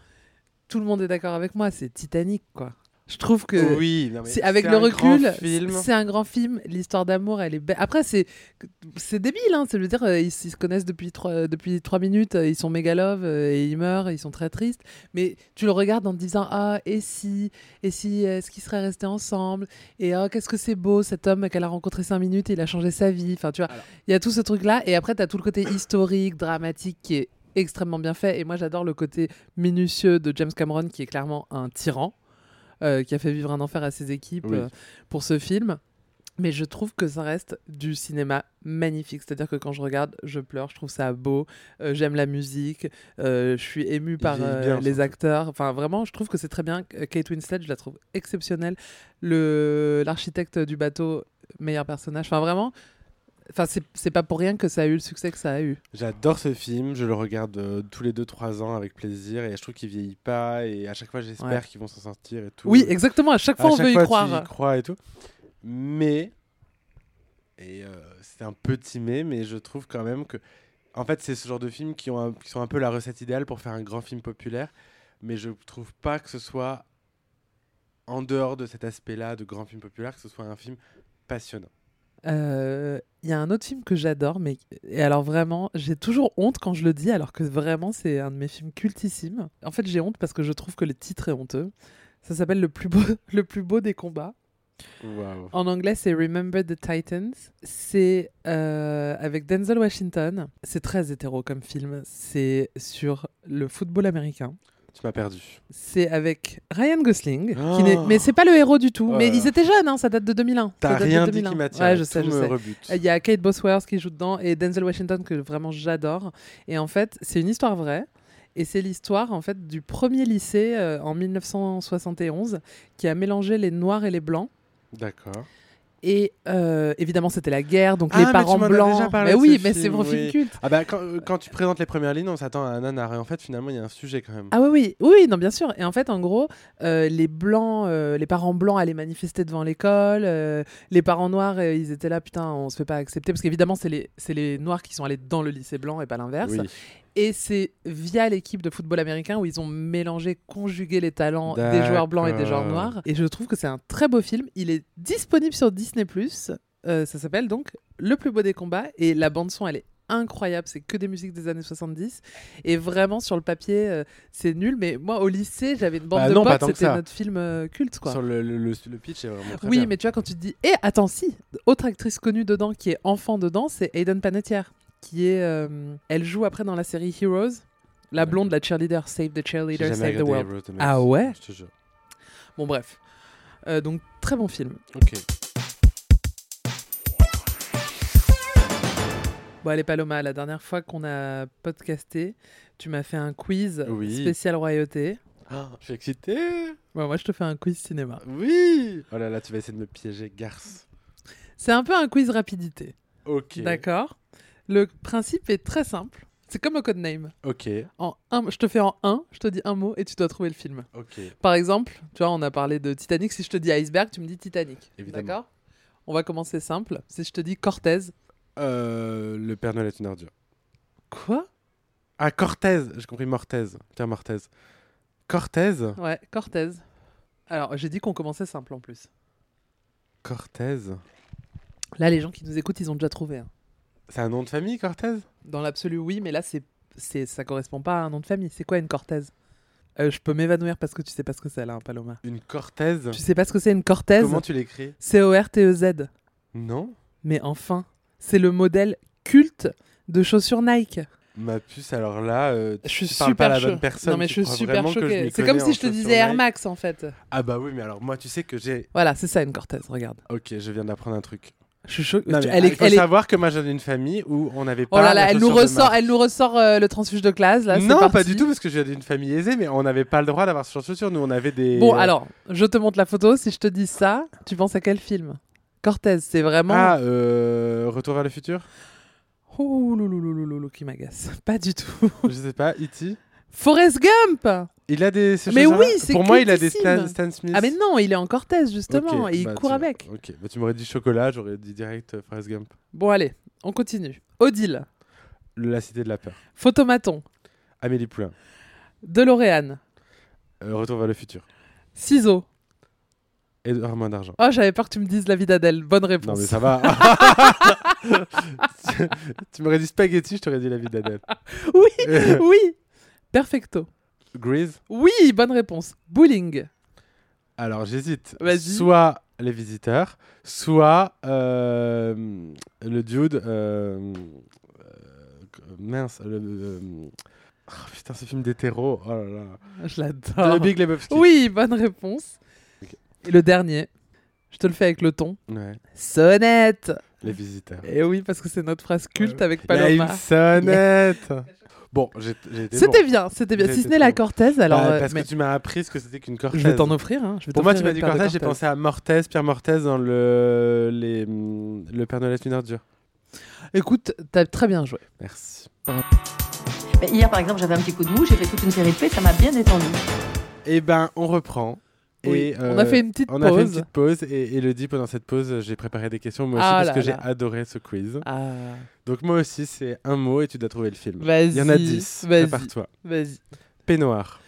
tout le monde est d'accord avec moi, c'est Titanic, quoi. Je trouve que Oui, non, mais c'est avec c'est le recul, film. c'est un grand film. L'histoire d'amour, elle est belle. Après, c'est c'est débile, hein. Ça veut dire euh, ils, ils se connaissent depuis trois depuis trois minutes, euh, ils sont méga love euh, et ils meurent, ils sont très tristes. Mais tu le regardes en te disant ah et si et si est-ce qu'ils seraient restés ensemble et ah qu'est-ce que c'est beau cet homme qu'elle a rencontré cinq minutes, et il a changé sa vie. Enfin tu vois, il y a tout ce truc là et après tu as tout le côté historique, dramatique qui est extrêmement bien fait et moi j'adore le côté minutieux de James Cameron qui est clairement un tyran euh, qui a fait vivre un enfer à ses équipes Oui. euh, pour ce film. Mais je trouve que ça reste du cinéma magnifique. C'est-à-dire que quand je regarde, je pleure, je trouve ça beau, euh, j'aime la musique, euh, je suis émue par euh, bien, les acteurs. Enfin, vraiment, je trouve que c'est très bien. Euh, Kate Winslet, je la trouve exceptionnelle. Le L'architecte du bateau, meilleur personnage. Enfin, vraiment, enfin, c'est pas pour rien que ça a eu le succès que ça a eu. J'adore ce film, je le regarde euh, tous les 2-3 ans avec plaisir et je trouve qu'il vieillit pas et à chaque fois j'espère Ouais. qu'ils vont s'en sortir et tout. Oui, exactement. À chaque À fois, on chaque veut y fois, tu croire. y crois et tout. Mais, et euh, c'est un petit mais, mais je trouve quand même que, en fait, c'est ce genre de films qui, ont un- qui sont un peu la recette idéale pour faire un grand film populaire, mais je trouve pas que ce soit en dehors de cet aspect-là de grand film populaire, que ce soit un film passionnant. Euh, Il y a un autre film que j'adore, mais et alors vraiment, j'ai toujours honte quand je le dis, alors que vraiment c'est un de mes films cultissimes. En fait, j'ai honte parce que je trouve que le titre est honteux. Ça s'appelle le plus beau, le plus beau des combats. En anglais, c'est Remember the Titans. C'est euh, avec Denzel Washington. C'est très hétéro comme film. C'est sur le football américain. Tu m'as perdu. C'est avec Ryan Gosling, qui Oh. n'est- mais c'est pas le héros du tout. Mais ils étaient jeunes, hein, ça date de 2001. Ça T'as rien dit 2001. qui m'attire. Ouais, je sais, Tout je me sais. Il y a Kate Bosworth qui joue dedans et Denzel Washington que vraiment j'adore. Et en fait, c'est une histoire vraie. Et c'est l'histoire en fait du premier lycée euh, en 1971 qui a mélangé les noirs et les blancs. D'accord. Et euh, évidemment, c'était la guerre, donc Ah, les mais parents tu m'en as blancs. déjà parlé mais de oui, ce mais c'est mon oui. film culte. Ah bah quand, quand tu présentes les premières lignes, on s'attend à un nanar et en fait finalement il y a un sujet quand même. Ah oui, oui, oui, non, bien sûr. Et en fait, en gros, euh, les blancs, euh, les parents blancs allaient manifester devant l'école. euh, les parents noirs, euh, ils étaient là, putain, on se fait pas accepter. Parce qu'évidemment, c'est les, c'est les noirs qui sont allés dans le lycée blanc et pas l'inverse. Oui. Et c'est via l'équipe de football américain où ils ont mélangé, conjugué les talents des joueurs blancs et des joueurs noirs. Et je trouve que c'est un très beau film. Il est disponible sur Disney+. Euh, ça s'appelle donc Le plus beau des combats. Et la bande-son, elle est incroyable. C'est que des musiques des années 70. Et vraiment, sur le papier, euh, c'est nul. Mais moi, au lycée, j'avais une bande Bah de non, potes. C'était notre film euh, culte, quoi. Sur le, le, le- le pitch est vraiment très Oui, bien. mais tu vois, quand tu te dis. Et attends, si, autre actrice connue dedans qui est enfant dedans, c'est Hayden Panettiere, qui est. euh, elle joue après dans la série Heroes, la blonde, la cheerleader, Save the Cheerleader, Save the World. Heroes de ma Ah ouais Je te jure. Bon, bref. Euh, donc, très bon film. Ok. Bon, allez, Paloma, la dernière fois qu'on a podcasté, tu m'as fait un quiz Oui. spécial royauté. Ah, je suis excité. Bon, moi, je te fais un quiz cinéma. Oui. Oh là là, tu vas essayer de me piéger, garce. C'est un peu un quiz rapidité. Ok. D'accord? Le principe est très simple. C'est comme le codename. Ok. En un, je te fais en un, je te dis un mot et tu dois trouver le film. Ok. Par exemple, tu vois, on a parlé de Titanic. Si je te dis iceberg, tu me dis Titanic. Évidemment. D'accord? On va commencer simple. Si je te dis Cortez. Euh, le Père Noël est une ordure. Quoi? Ah, Cortez. J'ai compris Mortez. Pierre Mortez. Cortez? Ouais, Cortez. Alors, j'ai dit qu'on commençait simple en plus. Cortez. Là, les gens qui nous écoutent, ils ont déjà trouvé. hein. C'est un nom de famille, Cortez? Dans l'absolu, oui, mais là, c'est, c'est, ça correspond pas à un nom de famille. C'est quoi une Cortez? Euh, Je peux m'évanouir parce que tu sais pas ce que c'est, là, hein, Paloma. Une Cortez? Tu sais pas ce que c'est une Cortez? Comment tu l'écris? C-O-R-T-E-Z. Non Mais enfin, c'est le modèle culte de chaussures Nike. Ma puce, alors là, euh, Je suis tu parles pas à la bonne personne. Non mais tu je suis super choquée. C'est comme si je te disais Air Max en fait. Ah bah oui, mais alors moi, tu sais que j'ai... Voilà, c'est ça une Cortez, regarde. Ok, je viens d'apprendre un truc. Je suis choquée. Non, elle il est, faut elle est- savoir que moi, j'ai une famille où on n'avait pas Oh là la là, elle nous ressort, elle nous ressort euh, le transfuge de classe là. Non, pas du tout, parce que je viens d'une famille aisée, mais on n'avait pas le droit d'avoir ce genre de chaussures. Nous, on avait des... Bon alors, je te montre la photo. Si je te dis ça, tu penses à quel film? Cortez, c'est vraiment. Ah, euh, Retour vers le futur? Ouh, louloulouloulou, qui m'agace. Pas du tout. Je sais pas, E.T. Forrest Gump Il a des... ces Mais oui, c'est Pour moi, il a des. Stan, Stan Smith. Ah mais non, il est en Cortez justement et il bah, court avec. Ok, bah, tu m'aurais dit chocolat, j'aurais dit direct euh, Forrest Gump. Bon allez, on continue. Odile, Le- La cité de la peur. Photomaton, Amélie Poulain. DeLorean, Euh, Retour vers le futur. Ciseaux. Edouard Main d'argent. Oh, j'avais peur que tu me dises la vie d'Adèle. Bonne Non réponse. mais ça va. tu tu m'aurais dit spaghetti, je t'aurais dit la vie d'Adèle. Oui, oui. Perfecto. Grease. Oui, bonne réponse. Bowling. Alors j'hésite. Vas-y. Soit les visiteurs, soit euh, le dude. euh, euh, mince. Le, euh, oh, putain, ce film d'hétéro. Oh là là. Je l'adore. Le Big Lebowski. Oui, bonne réponse. Et le dernier, Je te le fais avec le ton. Ouais, Sonnette les visiteurs. Et oui, parce que c'est notre phrase culte Ouais. avec Il y a une Paloma. sonnette Bon, j'ai j'ai été C'était bon. bien, c'était bien. Si ce n'est la. Cortez, alors. Bah, euh, parce mais que tu m'as appris ce que c'était qu'une cortèse. je vais t'en offrir. Hein. Je vais Pour moi, tu m'as dit Cortez, j'ai Cortez. pensé à Mortez, Pierre Mortez dans le, les, le Père Noël est une ordure. Écoute, t'as très bien joué. Merci. Mais hier, par exemple, j'avais un petit coup de mou, j'ai fait toute une série de faits, ça m'a bien détendu. Eh ben, on reprend. Oui, on a euh, fait une petite On pause. a fait une petite pause et Elodie, pendant cette pause, j'ai préparé des questions moi aussi Ah parce là que j'ai adoré ce quiz. Ah, Donc moi aussi, c'est un mot et tu dois trouver le film. vas-y. Il y en a 10. Vas-y. Prépare-toi. Vas-y. Peignoir.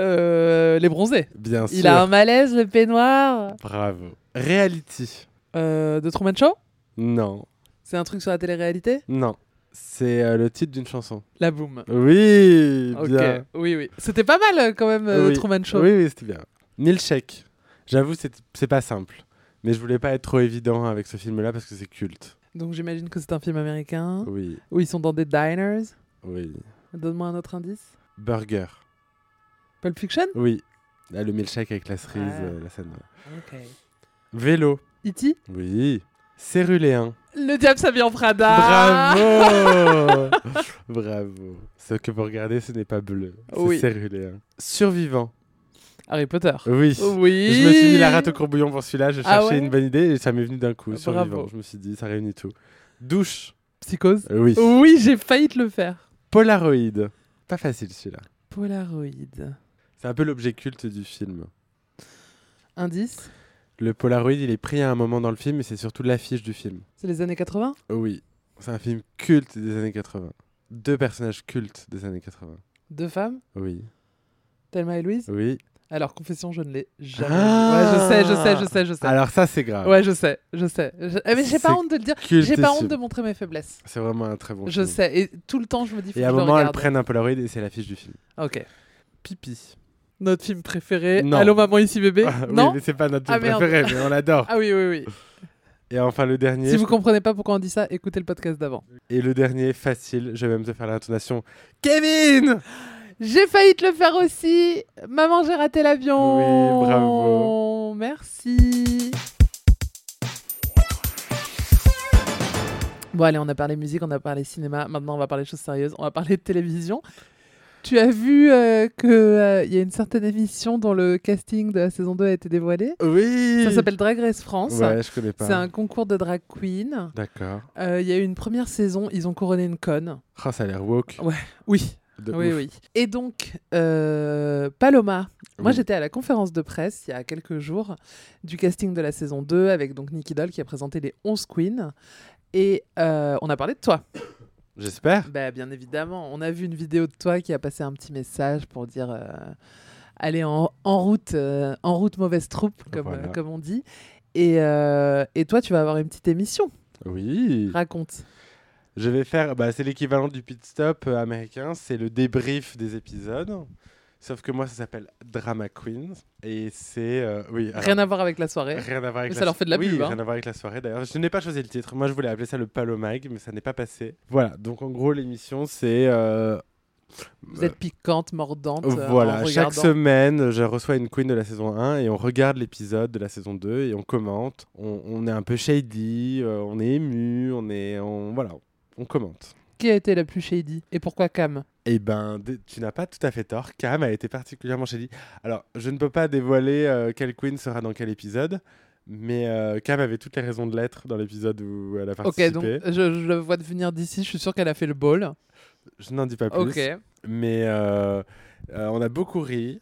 Euh, les bronzés. Bien sûr. Il a un malaise, le peignoir. Bravo. Reality. Euh, de Truman Show? Non. C'est un truc sur la télé-réalité? Non. C'est euh, le titre d'une chanson. La boum. Oui. Ok. Bien. Oui, oui. C'était pas mal euh, quand même, euh, Oui. Truman Show. Oui, oui, c'était bien. Milkshake. J'avoue, c'est c'est pas simple. Mais je voulais pas être trop évident avec ce film-là parce que c'est culte. Donc j'imagine que c'est un film américain Oui, où ils sont dans des diners. oui. Donne-moi un autre indice. Burger. Pulp Fiction? Oui. Là, le milkshake avec la cerise, Ouais. euh, la scène. Ok. Vélo. E.T. Oui. Céruléen. Le diable s'habille en Prada. Bravo Bravo. Ce que vous regardez, ce n'est pas bleu. C'est Oui. céruléen. Survivant. Harry Potter. Oui. Oui. Je me suis mis la rate au courbouillon pour celui-là. Je Ah cherchais ouais une bonne idée et ça m'est venu d'un coup. Ah, Survivant. bravo. Je me suis dit, ça réunit tout. Douche. Psychose. Euh, oui. Oui, j'ai failli te le faire. Polaroid. Pas facile celui-là. Polaroid. C'est un peu l'objet culte du film. Indice. Le Polaroid, il est pris à un moment dans le film, mais c'est surtout l'affiche du film. C'est les années 80 Oui. C'est un film culte des années 80. Deux personnages cultes des années 80. Deux femmes Oui. Thelma et Louise Oui. Alors, confession, je ne l'ai jamais. Ah ouais, je sais, je sais, je sais, je sais. Alors ça, c'est grave. Ouais, je sais, je sais. Je- eh, Mais j'ai pas honte de le dire. J'ai pas honte de montrer mes faiblesses. C'est vraiment un très bon Je film. sais. Et tout le temps, je me dis, faut Et à un je moment, elles prennent un Polaroid et c'est l'affiche du film. Ok. Pipi. Notre film préféré. Non. Allô, maman, ici bébé. Ah, oui, non mais c'est pas notre Ah, film préféré, mais on l'adore. Ah oui, oui, oui. Et enfin, le dernier. Si je- vous comprenez pas pourquoi on dit ça, écoutez le podcast d'avant. Et le dernier, facile, je vais même te faire l'intonation. Kevin J'ai failli te le faire aussi. Maman, j'ai raté l'avion. Oui, bravo. Merci. Bon, allez, on a parlé musique, on a parlé cinéma. Maintenant, on va parler choses sérieuses. On va parler de télévision. Tu as vu qu'il y a une certaine émission dont le casting de la saison 2 a été dévoilé? Oui Ça s'appelle Drag Race France. Ouais, je connais pas. C'est un concours de drag queen. D'accord. Euh, Il y a eu une première saison, ils ont couronné une conne. Oh, ça a l'air woke. Oui, de oui, ouf. oui. Et donc, euh, Paloma, moi j'étais à la conférence de presse il y a quelques jours du casting de la saison 2 avec donc Nicky Doll qui a présenté les 11 queens. Et euh, on a parlé de toi. J'espère. Bah, bien évidemment, on a vu une vidéo de toi qui a passé un petit message pour dire euh, allez en, en route, en route mauvaise troupe, comme, Voilà. comme on dit. Et, et toi, tu vas avoir une petite émission. Oui. Raconte. Je vais faire. Bah, c'est l'équivalent du pit stop euh, américain. C'est le débrief des épisodes. Sauf que moi, ça s'appelle Drama Queens. Et c'est. euh, oui. alors, Rien à voir avec la soirée. Rien à voir avec Mais la ça leur fait de la oui, pub, hein. rien à voir avec la soirée d'ailleurs. Je n'ai pas choisi le titre. Moi, je voulais appeler ça le Palomag, mais ça n'est pas passé. Voilà. Donc, en gros, l'émission, c'est. euh, Vous êtes piquante, mordante. en Voilà, chaque semaine, je reçois une queen de la saison 1 et on regarde l'épisode de la saison 2 et on commente. On, on est un peu shady, on est ému, on est. On, voilà, on commente. Qui a été la plus shady Et pourquoi Cam? Eh ben, tu n'as pas tout à fait tort. Cam a été particulièrement shady. Alors, je ne peux pas dévoiler euh, quelle queen sera dans quel épisode, mais euh, Cam avait toutes les raisons de l'être dans l'épisode où elle a Ok, participé. donc je, je le vois venir d'ici, je suis sûr qu'elle a fait le ball. Je n'en dis pas plus. Ok. Mais euh, euh, on a beaucoup ri.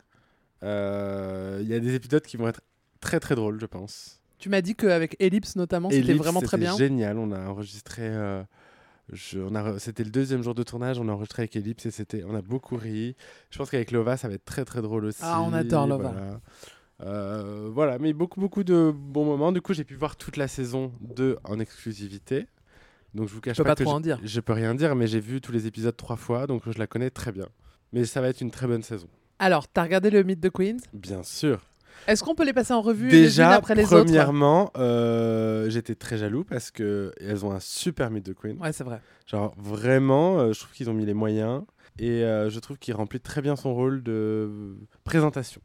Euh, Il y a des épisodes qui vont être très très drôles, je pense. Tu m'as dit qu'avec Ellipse notamment, c'était vraiment très c'était bien. génial. On a enregistré. C'était le deuxième jour de tournage. On a enregistré avec Ellipse et c'était. On a beaucoup ri. Je pense qu'avec Lova, ça va être très très drôle aussi. Ah, on adore Lova. Voilà. Euh, voilà, mais beaucoup beaucoup de bons moments. Du coup, j'ai pu voir toute la saison 2 en exclusivité. Donc je vous cache peux pas que trop en dire. Je peux rien dire, mais j'ai vu tous les épisodes trois fois, donc je la connais très bien. Mais ça va être une très bonne saison, Alors, t'as regardé le Mythe de Queens? Bien sûr. Est-ce qu'on peut les passer en revue les unes Déjà, après les autres premièrement, euh, j'étais très jaloux parce que elles ont un super mythe de Queen. Ouais, c'est vrai. Genre vraiment, euh, je trouve qu'ils ont mis les moyens et euh, je trouve qu'il remplit très bien son rôle de présentation.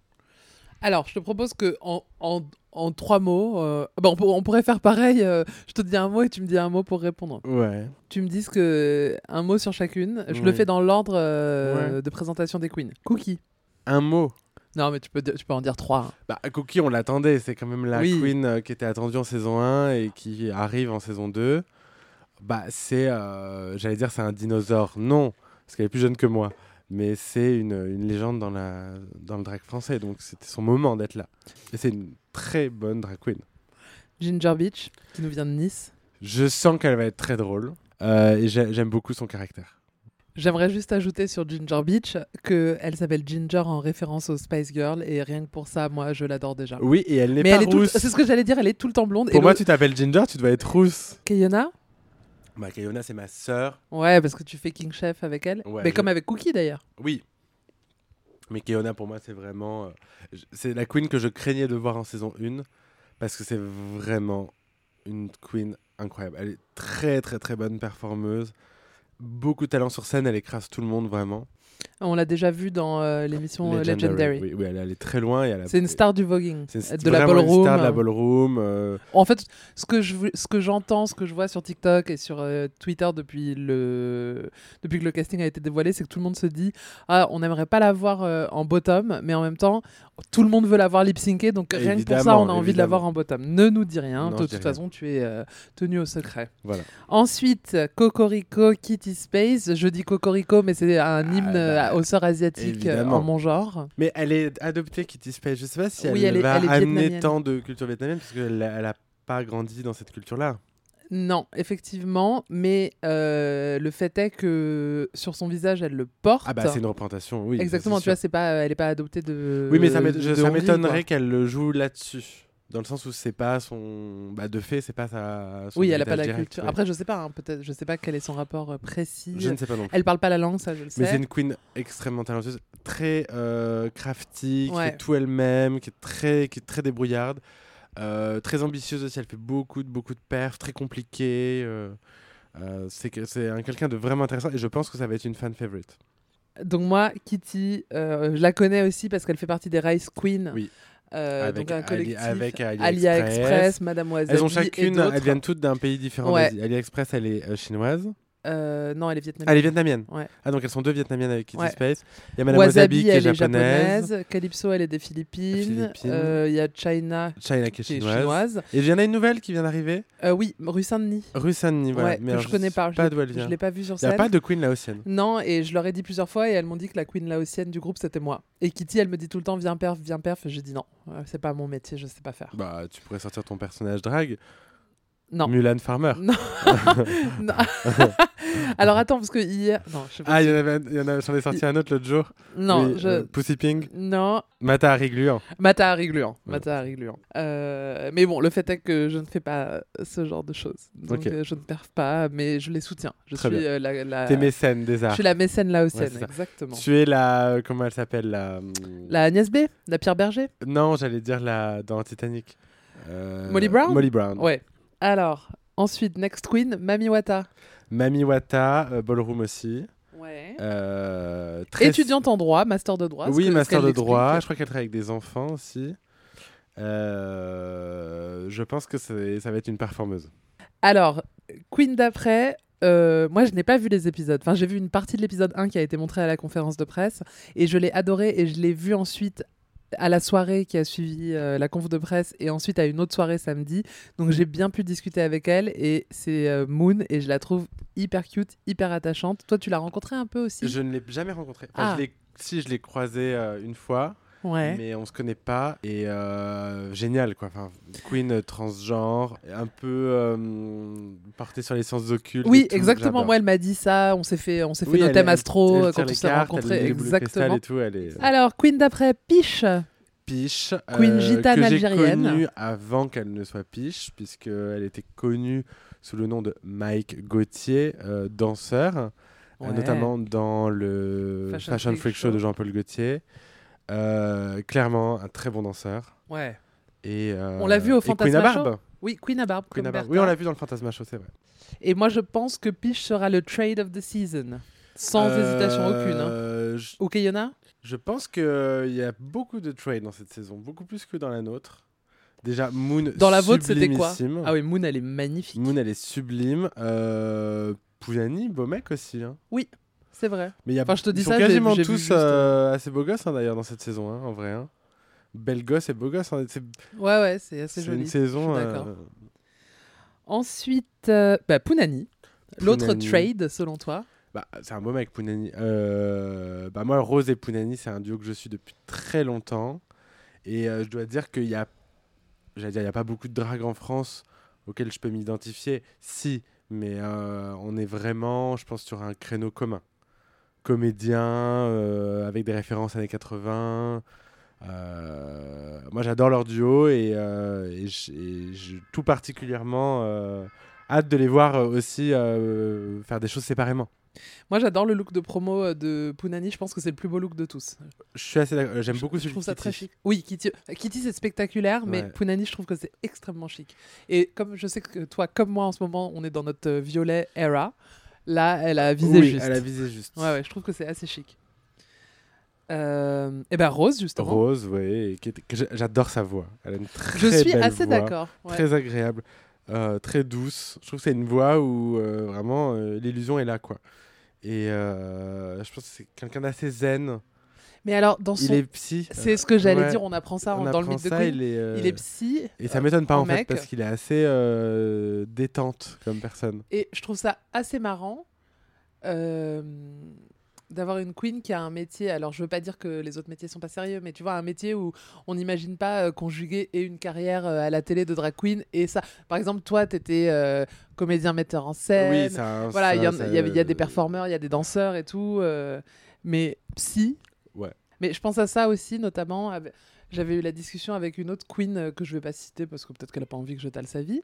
Alors, je te propose que en, en, en trois mots, euh, bah, on, pour- on pourrait faire pareil. je te dis un mot et tu me dis un mot pour répondre. Ouais. Tu me dis que un mot sur chacune. Je le fais dans l'ordre Ouais. de présentation des queens. Cookie. Un mot. Non, mais tu peux, tu peux en dire trois. hein. Bah, Cookie, on l'attendait. C'est quand même la Oui. queen euh, qui était attendue en saison 1 et qui arrive en saison 2. Bah, c'est. euh, J'allais dire, c'est un dinosaure. Non, parce qu'elle est plus jeune que moi. Mais c'est une, une légende dans, la, dans le drag français. Donc, c'était son moment d'être là. Et c'est une très bonne drag queen. Ginger Beach, qui nous vient de Nice. Je sens qu'elle va être très drôle. euh, et j'ai- j'aime beaucoup son caractère. J'aimerais juste ajouter sur Ginger Beach qu'elle s'appelle Ginger en référence aux Spice Girls et rien que pour ça, moi, je l'adore déjà. Oui, et elle n'est pas elle est rousse. c'est ce que j'allais dire, elle est tout le temps blonde. Pour et moi, le- tu t'appelles Ginger, tu dois être rousse. Kayona Bah, Kayona, c'est ma sœur. Ouais, parce que tu fais King Chef avec elle. Ouais, Mais je- comme avec Cookie d'ailleurs. Oui. Mais Keona, pour moi, c'est vraiment. euh, c'est la queen que je craignais de voir en saison 1. Parce que c'est vraiment une queen incroyable. Elle est très, très, très bonne performeuse. Beaucoup de talent sur scène. Elle écrase tout le monde, vraiment. On l'a déjà vu dans euh, l'émission euh, Legendary. Oui, oui, elle est allée très loin. et C'est une star du voguing, c'est euh, de la vraiment une ballroom. star de la ballroom. euh, En fait, ce que je vou- ce que j'entends, ce que je vois sur TikTok et sur euh, Twitter depuis le depuis que le casting a été dévoilé, c'est que tout le monde se dit ah on n'aimerait pas la voir en bottom, mais en même temps tout le monde veut la voir lip syncée, donc rien que pour ça Évidemment, on a envie de la voir évidemment. en bottom. Ne nous dis rien, Non, de toute façon tu es euh, tenu au secret. Voilà. Ensuite Cocorico Kitty Space, je dis Cocorico mais c'est un hymne bah, euh, aux sœurs asiatiques euh, évidemment. en mon genre. Mais elle est adoptée, Kitty Space. Je sais pas si elle, Oui, elle est- va elle est amener tant de culture vietnamienne. Parce qu'elle elle a pas grandi dans cette culture-là. Non, effectivement, mais euh, le fait est que sur son visage, elle le porte. Ah, bah, c'est une représentation, oui. Exactement, tu vois, c'est pas, elle est pas adoptée de. Oui, mais ça m'étonnerait qu'elle le joue là-dessus. Dans le sens où c'est pas son. Bah, de fait, c'est pas sa. son Oui, elle a pas la direct, culture. ouais. Après, je sais pas, hein, peut-être, je sais pas quel est son rapport euh, précis. Je ne sais pas non plus. Elle parle pas la langue, ça, je le sais. Mais c'est une queen extrêmement talentueuse, très euh, crafty, qui fait tout elle-même, qui est très, qui est très débrouillarde, euh, très ambitieuse aussi. Elle fait beaucoup, de beaucoup de perfs, très compliquées. euh, euh, c'est que- c'est un quelqu'un de vraiment intéressant et je pense que ça va être une fan favorite. Donc moi, Kitty, je la connais aussi parce qu'elle fait partie des Rice Queens. Oui. Avec donc un Ali- collectif. avec AliExpress. AliExpress, Mademoiselle. Elles ont chacune, elles viennent toutes d'un pays différent. Ouais. d'Asie. AliExpress, elle est chinoise. Euh, non, elle est Ah, vietnamienne. elle est vietnamienne. Ouais. Ah, donc elles sont deux vietnamiennes avec Kitty Ouais. Space. Il y a Madame Wasabi, qui est elle est japonaise. japonaise. Calypso, elle est des Philippines. Euh, Il y a China, China qui est chinoise. chinoise. Et il y en a une nouvelle qui vient d'arriver. Euh, oui, rue Saint-Denis. Rue Saint-Denis, voilà. Ouais, Mais alors, je connais pas. Je pas d'où elle Je vient. l'ai pas vue sur Il n'y a scène. pas de Queen laotienne. Non, et je leur ai dit plusieurs fois et elles m'ont dit que la queen laotienne du groupe c'était moi. Et Kitty, elle me dit tout le temps viens perf, viens perf. J'ai dit non, c'est pas mon métier, je sais pas faire. Bah, tu pourrais sortir ton personnage drag. Non. Mulan Farmer. Non. Non. Alors attends, parce que hier. Non, je sais pas. Ah, si- il y en avait, y en a, ai sorti un autre l'autre jour. Non, Oui, je. euh, Pussy Ping. Non, Mata Harry Gluant. Mata Harry Gluant. Ouais. Mata Harry Gluant. Euh, mais bon, le fait est que je ne fais pas ce genre de choses. Donc euh, je ne perf pas, mais je les soutiens. Je Très suis bien. euh, la. la- T'es mécène des Je arts. suis la mécène laotienne, Ouais, exactement. Tu es la. Comment elle s'appelle la... hum, La Agnès B, la Pierre Berger. Non, j'allais dire la dans Titanic. Molly Brown Molly Brown. Ouais. Alors, ensuite, Next Queen, Mami Wata. Mami Wata, euh, Ballroom aussi. Ouais. Euh, très- Étudiante en droit, master de droit. Oui, master de droit. Je crois qu'elle travaille avec des enfants aussi. Euh, je pense que ça va être une performeuse. Alors, Queen d'après. euh, moi, je n'ai pas vu les épisodes. Enfin, j'ai vu une partie de l'épisode 1 qui a été montrée à la conférence de presse et je l'ai adoré et je l'ai vu ensuite à la soirée qui a suivi euh, la conf de presse et ensuite à une autre soirée samedi. Donc j'ai bien pu discuter avec elle et c'est euh, Moon et je la trouve hyper cute, hyper attachante. Toi, tu l'as rencontrée un peu aussi? Je ne l'ai jamais rencontrée. Enfin, Ah. je si, je l'ai croisée euh, une fois, Ouais. mais on se connaît pas. Et euh, génial, quoi. Enfin, Queen euh, transgenre, un peu euh, portée sur les sciences occultes. Oui, tout, exactement. Moi, elle m'a dit ça. On s'est fait, on s'est fait Oui, nos thèmes astro elle euh, quand on s'est rencontrés. Exactement. et tout. Elle est Alors, Queen d'après, Piche. Piche. Queen gitane que j'ai connue avant qu'elle ne soit Piche, puisqu'elle était connue sous le nom de Mike Gauthier, euh, danseur, euh, notamment dans le Fashion Fashion, Freak Freak Show, Show. de Jean-Paul Gaultier. Euh, clairement, un très bon danseur. Ouais. Et, euh, On l'a vu au Fantasma barbe. Oui, Queen à barbe. Queen. Bertha. Oui, on l'a vu dans le Fantasma Show, c'est vrai. Et moi, je pense que Piche sera le trade of the season. Sans Euh, hésitation aucune. hein. je, Ou Keyona je pense qu'il y a beaucoup de trade dans cette saison, beaucoup plus que dans la nôtre. Déjà, Moon. Dans la vôtre, c'était quoi? Ah oui, Moon, elle est magnifique. Moon, elle est sublime. Euh, Poulani, beau mec aussi. hein. C'est vrai. Mais il y a, Enfin, je te dis ils sont ça, j'ai- quasiment tous juste, euh, assez beaux gosses hein, d'ailleurs dans cette saison, hein, en vrai. Hein. Belle gosse et beau gosse. hein, C'est Ouais, ouais, c'est assez c'est joli. une saison. euh, Ensuite, euh, bah, Punani. L'autre trade, selon toi? Bah, c'est un beau mec, Pounani. Euh, bah, moi, Rose et Pounani, c'est un duo que je suis depuis très longtemps. Et euh, je dois dire qu'il y a, j'allais dire, il y a pas beaucoup de drague en France auxquels je peux m'identifier. Si, mais euh, on est vraiment, je pense, sur un créneau commun. Comédien, euh, avec des références années 80. Euh, moi, j'adore leur duo et, euh, et j'ai tout particulièrement hâte de les voir aussi faire des choses séparément. Moi, j'adore le look de promo de Punani. Je pense que c'est le plus beau look de tous. Je suis assez d'accord. J'aime Je- beaucoup Je celui trouve de ça Kitty. très chic. Oui, Kitty, Kitty c'est spectaculaire, mais Ouais. Punani, je trouve que c'est extrêmement chic. Et comme je sais que toi, comme moi, en ce moment, on est dans notre violet era, là, elle a visé Oui, juste. elle a visé juste. Ouais, ouais, je trouve que c'est assez chic. Euh, et ben Rose, justement. Rose, oui. J'adore sa voix. Elle a une très je suis belle assez d'accord. ouais. Très agréable. euh, très douce. Je trouve que c'est une voix où euh, vraiment l'illusion est là, quoi. Et je pense que c'est quelqu'un d'assez zen. Mais alors, dans Il son. est psy. C'est ce que j'allais ouais. dire, on apprend ça On dans le mythe de ça, Queen. Il est, euh, Il est psy. Et ça euh, m'étonne pas en en fait parce qu'il est assez euh, détente comme personne. Et je trouve ça assez marrant euh, d'avoir une queen qui a un métier. Alors, je veux pas dire que les autres métiers sont pas sérieux, mais tu vois, un métier où on n'imagine pas euh, conjuguer et une carrière euh, à la télé de drag queen et ça. Par exemple, toi, tu étais comédien metteur en scène. oui, ça. voilà, il y, il il a des performeurs, il y a des danseurs et tout. euh, mais psy. Mais je pense à ça aussi, notamment. J'avais eu la discussion avec une autre queen euh, que je vais pas citer parce que peut-être qu'elle a pas envie que je tale sa vie,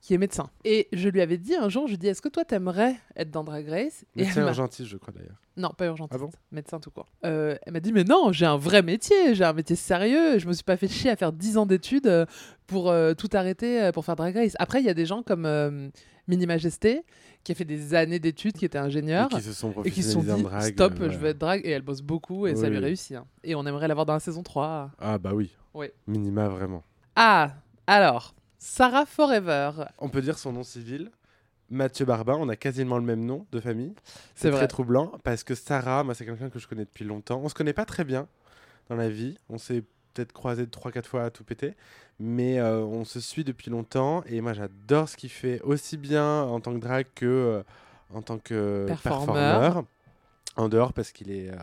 qui est médecin. Et je lui avais dit un jour, je lui ai dit, est-ce que toi t'aimerais être dans Drag Race? Et Médecin gentil, je crois d'ailleurs. Non, pas urgentiste, Ah bon? Médecin tout court. Euh, elle m'a dit, mais non, j'ai un vrai métier, j'ai un métier sérieux, je me suis pas fait chier à faire 10 ans d'études euh, pour euh, tout arrêter pour faire Drag Race. Après, il y a des gens comme euh, Mini Majesté, qui a fait des années d'études, qui était ingénieur. Et qui se sont Et qui se sont dit drague. stop, euh, je veux être drague et elle bosse beaucoup et ça lui oui. réussit. hein. Et on aimerait l'avoir dans la saison 3. Ah bah oui. Oui. Minima vraiment. Ah, alors, Sarah Forever. On peut dire son nom civil. Mathieu Barbin, on a quasiment le même nom de famille. C'est très troublant parce que Sarah, moi c'est quelqu'un que je connais depuis longtemps. On se connaît pas très bien dans la vie. On s'est peut-être croisé 3-4 fois à tout péter. Mais euh, on se suit depuis longtemps et moi j'adore ce qu'il fait aussi bien en tant que drag que euh, en tant que Performeur. En dehors parce qu'il est euh,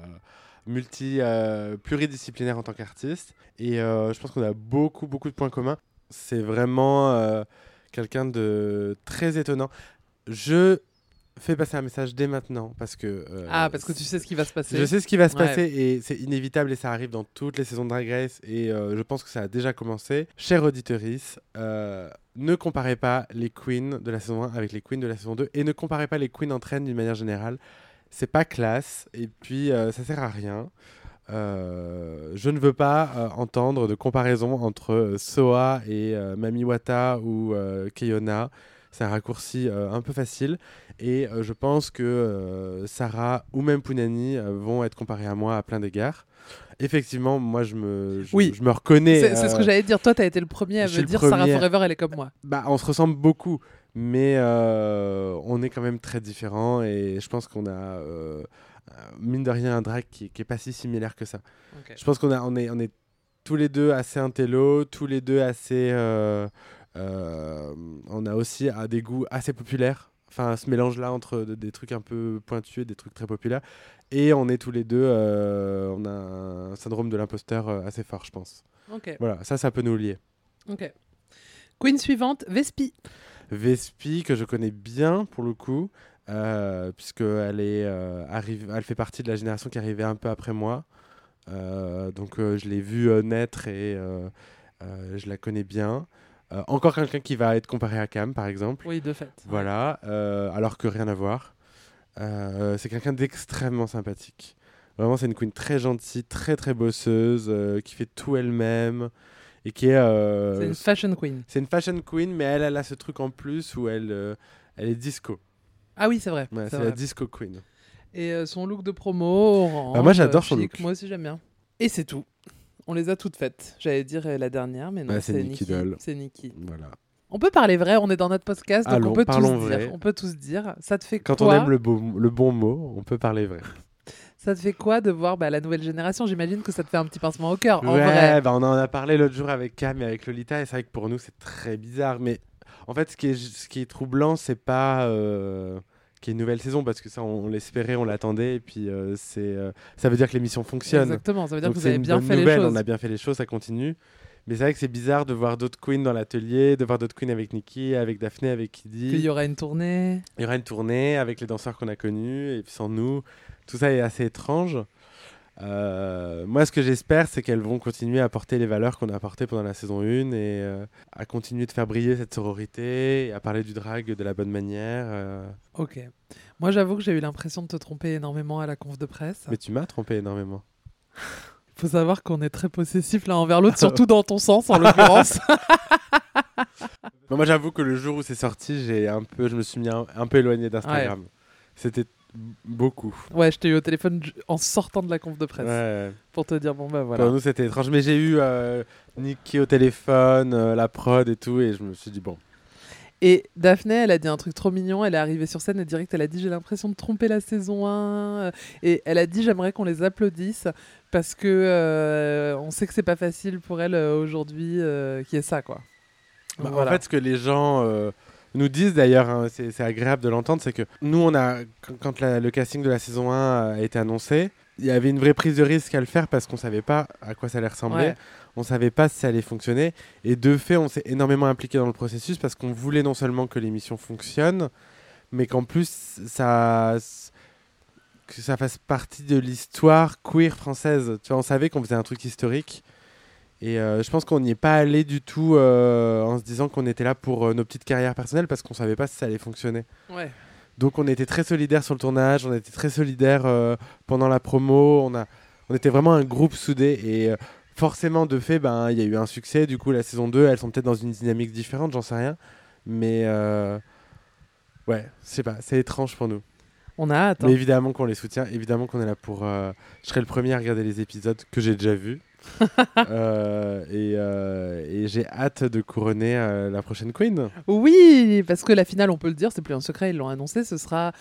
multi euh, pluridisciplinaire en tant qu'artiste et je pense qu'on a beaucoup beaucoup de points communs. C'est vraiment quelqu'un de très étonnant. Je fais passer un message dès maintenant parce que euh, Ah, parce que tu sais ce qui va se passer. je sais ce qui va se Ouais. passer et c'est inévitable et ça arrive dans toutes les saisons de Drag Race et euh, je pense que ça a déjà commencé. Chère auditorice, euh, ne comparez pas les queens de la saison 1 avec les queens de la saison 2 et ne comparez pas les queens entre elles d'une manière générale. C'est pas classe et puis euh, ça sert à rien. Euh, je ne veux pas euh, entendre de comparaison entre euh, Soa et Mami Wata ou Keyona. C'est un raccourci euh, un peu facile. Et euh, je pense que euh, Sarah ou même Punani euh, vont être comparés à moi à plein d'égards. Effectivement, moi, je me, je, Oui. je me reconnais. C'est ce que j'allais dire. Toi, t'as été le premier à je me dire Sarah. Forever, elle est comme moi. bah, on se ressemble beaucoup, mais euh, on est quand même très différents. Et je pense qu'on a, euh, mine de rien, un drag qui, qui est pas si similaire que ça. Je pense qu'on a, on est, on est tous les deux assez intello, tous les deux assez. Euh, on a aussi ah, des goûts assez populaires. Enfin, ce mélange-là entre de- des trucs un peu pointus et des trucs très populaires. Et on est tous les deux. euh, on a un syndrome de l'imposteur euh, assez fort, je pense. Ok, Voilà, ça, ça peut nous lier. ok. Queen suivante, Vespi. Vespi, que je connais bien pour le coup, euh, puisqu'elle est, euh, arrive, elle fait partie de la génération qui est arrivée un peu après moi. Donc je l'ai vue naître et je la connais bien. Euh, encore quelqu'un qui va être comparé à Cam, par exemple. Oui, de fait. Voilà, euh, alors que rien à voir. Euh, c'est quelqu'un d'extrêmement sympathique. Vraiment, c'est une queen très gentille, très très bosseuse, qui fait tout elle-même et qui est. C'est une fashion queen. c'est une fashion queen, mais elle, elle a ce truc en plus où elle, elle est disco. Ah oui, c'est vrai. Ouais, c'est la disco queen. Et son look de promo, orange, Bah, moi, j'adore son look. Moi aussi, j'aime bien. Et c'est tout. On les a toutes faites. J'allais dire euh, la dernière, mais non, Bah, c'est Nikki. C'est Nikki. Voilà. On peut parler vrai, on est dans notre podcast, donc Allons, on peut tous dire. On peut tous dire. Ça te fait Quand quoi on aime le, beau, le bon mot, on peut parler vrai. Ça te fait quoi de voir bah, la nouvelle génération? J'imagine que ça te fait un petit pincement au cœur, en ouais, vrai. bah, on en a parlé l'autre jour avec Cam et avec Lolita, et c'est vrai que pour nous, c'est très bizarre. Mais en fait, ce qui est, ce qui est troublant, c'est pas euh, qu'il y ait une nouvelle saison, parce que ça, on, on l'espérait, on l'attendait, et puis euh, c'est, euh, ça veut dire que l'émission fonctionne. Exactement, ça veut dire Donc que vous avez bien fait nouvelle, les choses. On a bien fait les choses, ça continue. Mais c'est vrai que c'est bizarre de voir d'autres queens dans l'atelier, de voir d'autres queens avec Nikki, avec Daphné, avec Kiddy. Qu'il y aura une tournée. Il y aura une tournée avec les danseurs qu'on a connus, et puis sans nous. Tout ça est assez étrange. Euh, moi, ce que j'espère, c'est qu'elles vont continuer à apporter les valeurs qu'on a apportées pendant la saison 1 et euh, à continuer de faire briller cette sororité et à parler du drag de la bonne manière. euh. Ok. Moi, j'avoue que j'ai eu l'impression de te tromper énormément à la conf de presse. Mais tu m'as trompé énormément. faut savoir qu'on est très possessif l'un envers l'autre, surtout dans ton sens en l'occurrence. Moi, j'avoue que le jour où c'est sorti, j'ai un peu, je me suis mis un, un peu éloigné d'Instagram. C'était beaucoup. ouais, je t'ai eu au téléphone en sortant de la conf de presse Ouais. pour te dire bon bah Pour voilà. nous, c'était étrange. Mais j'ai eu euh, Nikki au téléphone, euh, la prod et tout, et je me suis dit, bon. Et Daphné, elle a dit un truc trop mignon. Elle est arrivée sur scène et direct, elle a dit j'ai l'impression de tromper la saison 1. euh, Et elle a dit j'aimerais qu'on les applaudisse parce que euh, on sait que c'est pas facile pour elle euh, aujourd'hui y ait ça quoi. Bah, voilà. En fait, ce que les gens nous disent d'ailleurs, hein, c'est c'est agréable de l'entendre, c'est que nous, on a, quand, quand la- le casting de la saison 1 a été annoncé, il y avait une vraie prise de risque à le faire parce qu'on savait pas à quoi ça allait ressembler. Ouais. On savait pas si ça allait fonctionner. Et de fait, on s'est énormément impliqué dans le processus parce qu'on voulait non seulement que l'émission fonctionne, mais qu'en plus, ça, que ça fasse partie de l'histoire queer française. Tu vois, on savait qu'on faisait un truc historique. Et euh, je pense qu'on n'y est pas allé du tout euh, en se disant qu'on était là pour euh, nos petites carrières personnelles parce qu'on savait pas si ça allait fonctionner. Ouais. Donc on était très solidaires sur le tournage, on était très solidaires euh, pendant la promo, on, a, on était vraiment un groupe soudé et euh, forcément de fait, ben, il y a eu un succès, du coup la saison 2, elles sont peut-être dans une dynamique différente, j'en sais rien, mais euh, ouais, je sais pas, c'est étrange pour nous. On a hâte. hein. Mais évidemment qu'on les soutient, évidemment qu'on est là pour... je serai le premier à regarder les épisodes que j'ai déjà vus. Euh, et euh, et j'ai hâte de couronner euh, la prochaine queen. Oui, parce que la finale, on peut le dire, c'est plus un secret, ils l'ont annoncé, ce sera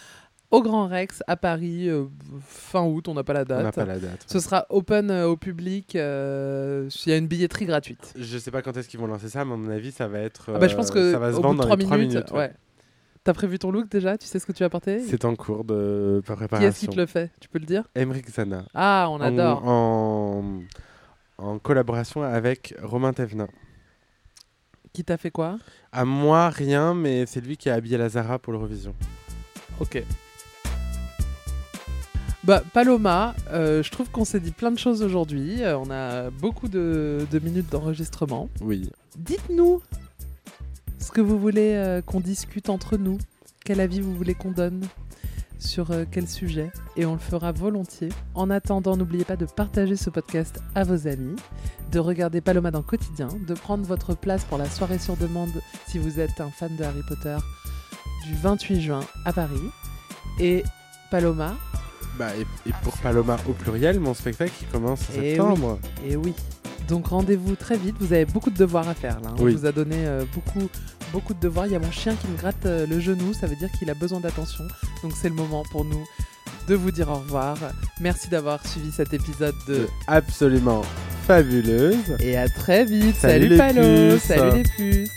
au Grand Rex à Paris euh, fin août, on n'a pas la On date. n'a pas la date. Ce sera open euh, au public, euh, il y a une billetterie gratuite. Je sais pas quand est-ce qu'ils vont lancer ça, mais à mon avis, ça va être. Ah bah, je pense que ça va se au bout vendre de dans 3 les 3 minutes, minutes. ouais. ouais. T'as prévu ton look déjà? Tu sais ce que tu vas porter? C'est en cours de Qui préparation. est-ce qui te le fait? Tu peux le dire? Emmerich Zana. Ah, on adore. En, en collaboration avec Romain Thévenin. Qui t'a fait quoi? À moi, rien, mais c'est lui qui a habillé Lazara pour l'Eurovision. Ok. Bah, Paloma, euh, je trouve qu'on s'est dit plein de choses aujourd'hui. Euh, on a beaucoup de, de minutes d'enregistrement. Oui. Dites-nous ce que vous voulez euh, qu'on discute entre nous. Quel avis vous voulez qu'on donne? Sur euh, quel sujet et on le fera volontiers. En attendant, n'oubliez pas de partager ce podcast à vos amis, de regarder Paloma dans le quotidien, de prendre votre place pour la soirée sur demande si vous êtes un fan de Harry Potter du 28 juin à Paris. Et Paloma, Bah, et, et pour Paloma au pluriel, mon spectacle qui commence en Eh septembre. Et oui. Donc rendez-vous très vite. Vous avez beaucoup de devoirs à faire là. hein. Oui. On vous a donné euh, beaucoup, beaucoup de devoirs. Il y a mon chien qui me gratte euh, le genou. Ça veut dire qu'il a besoin d'attention. Donc c'est le moment pour nous de vous dire au revoir. Merci d'avoir suivi cet épisode de. Absolument fabuleuse. Et à très vite. Salut Salut, les Palo. puces. Salut les puces.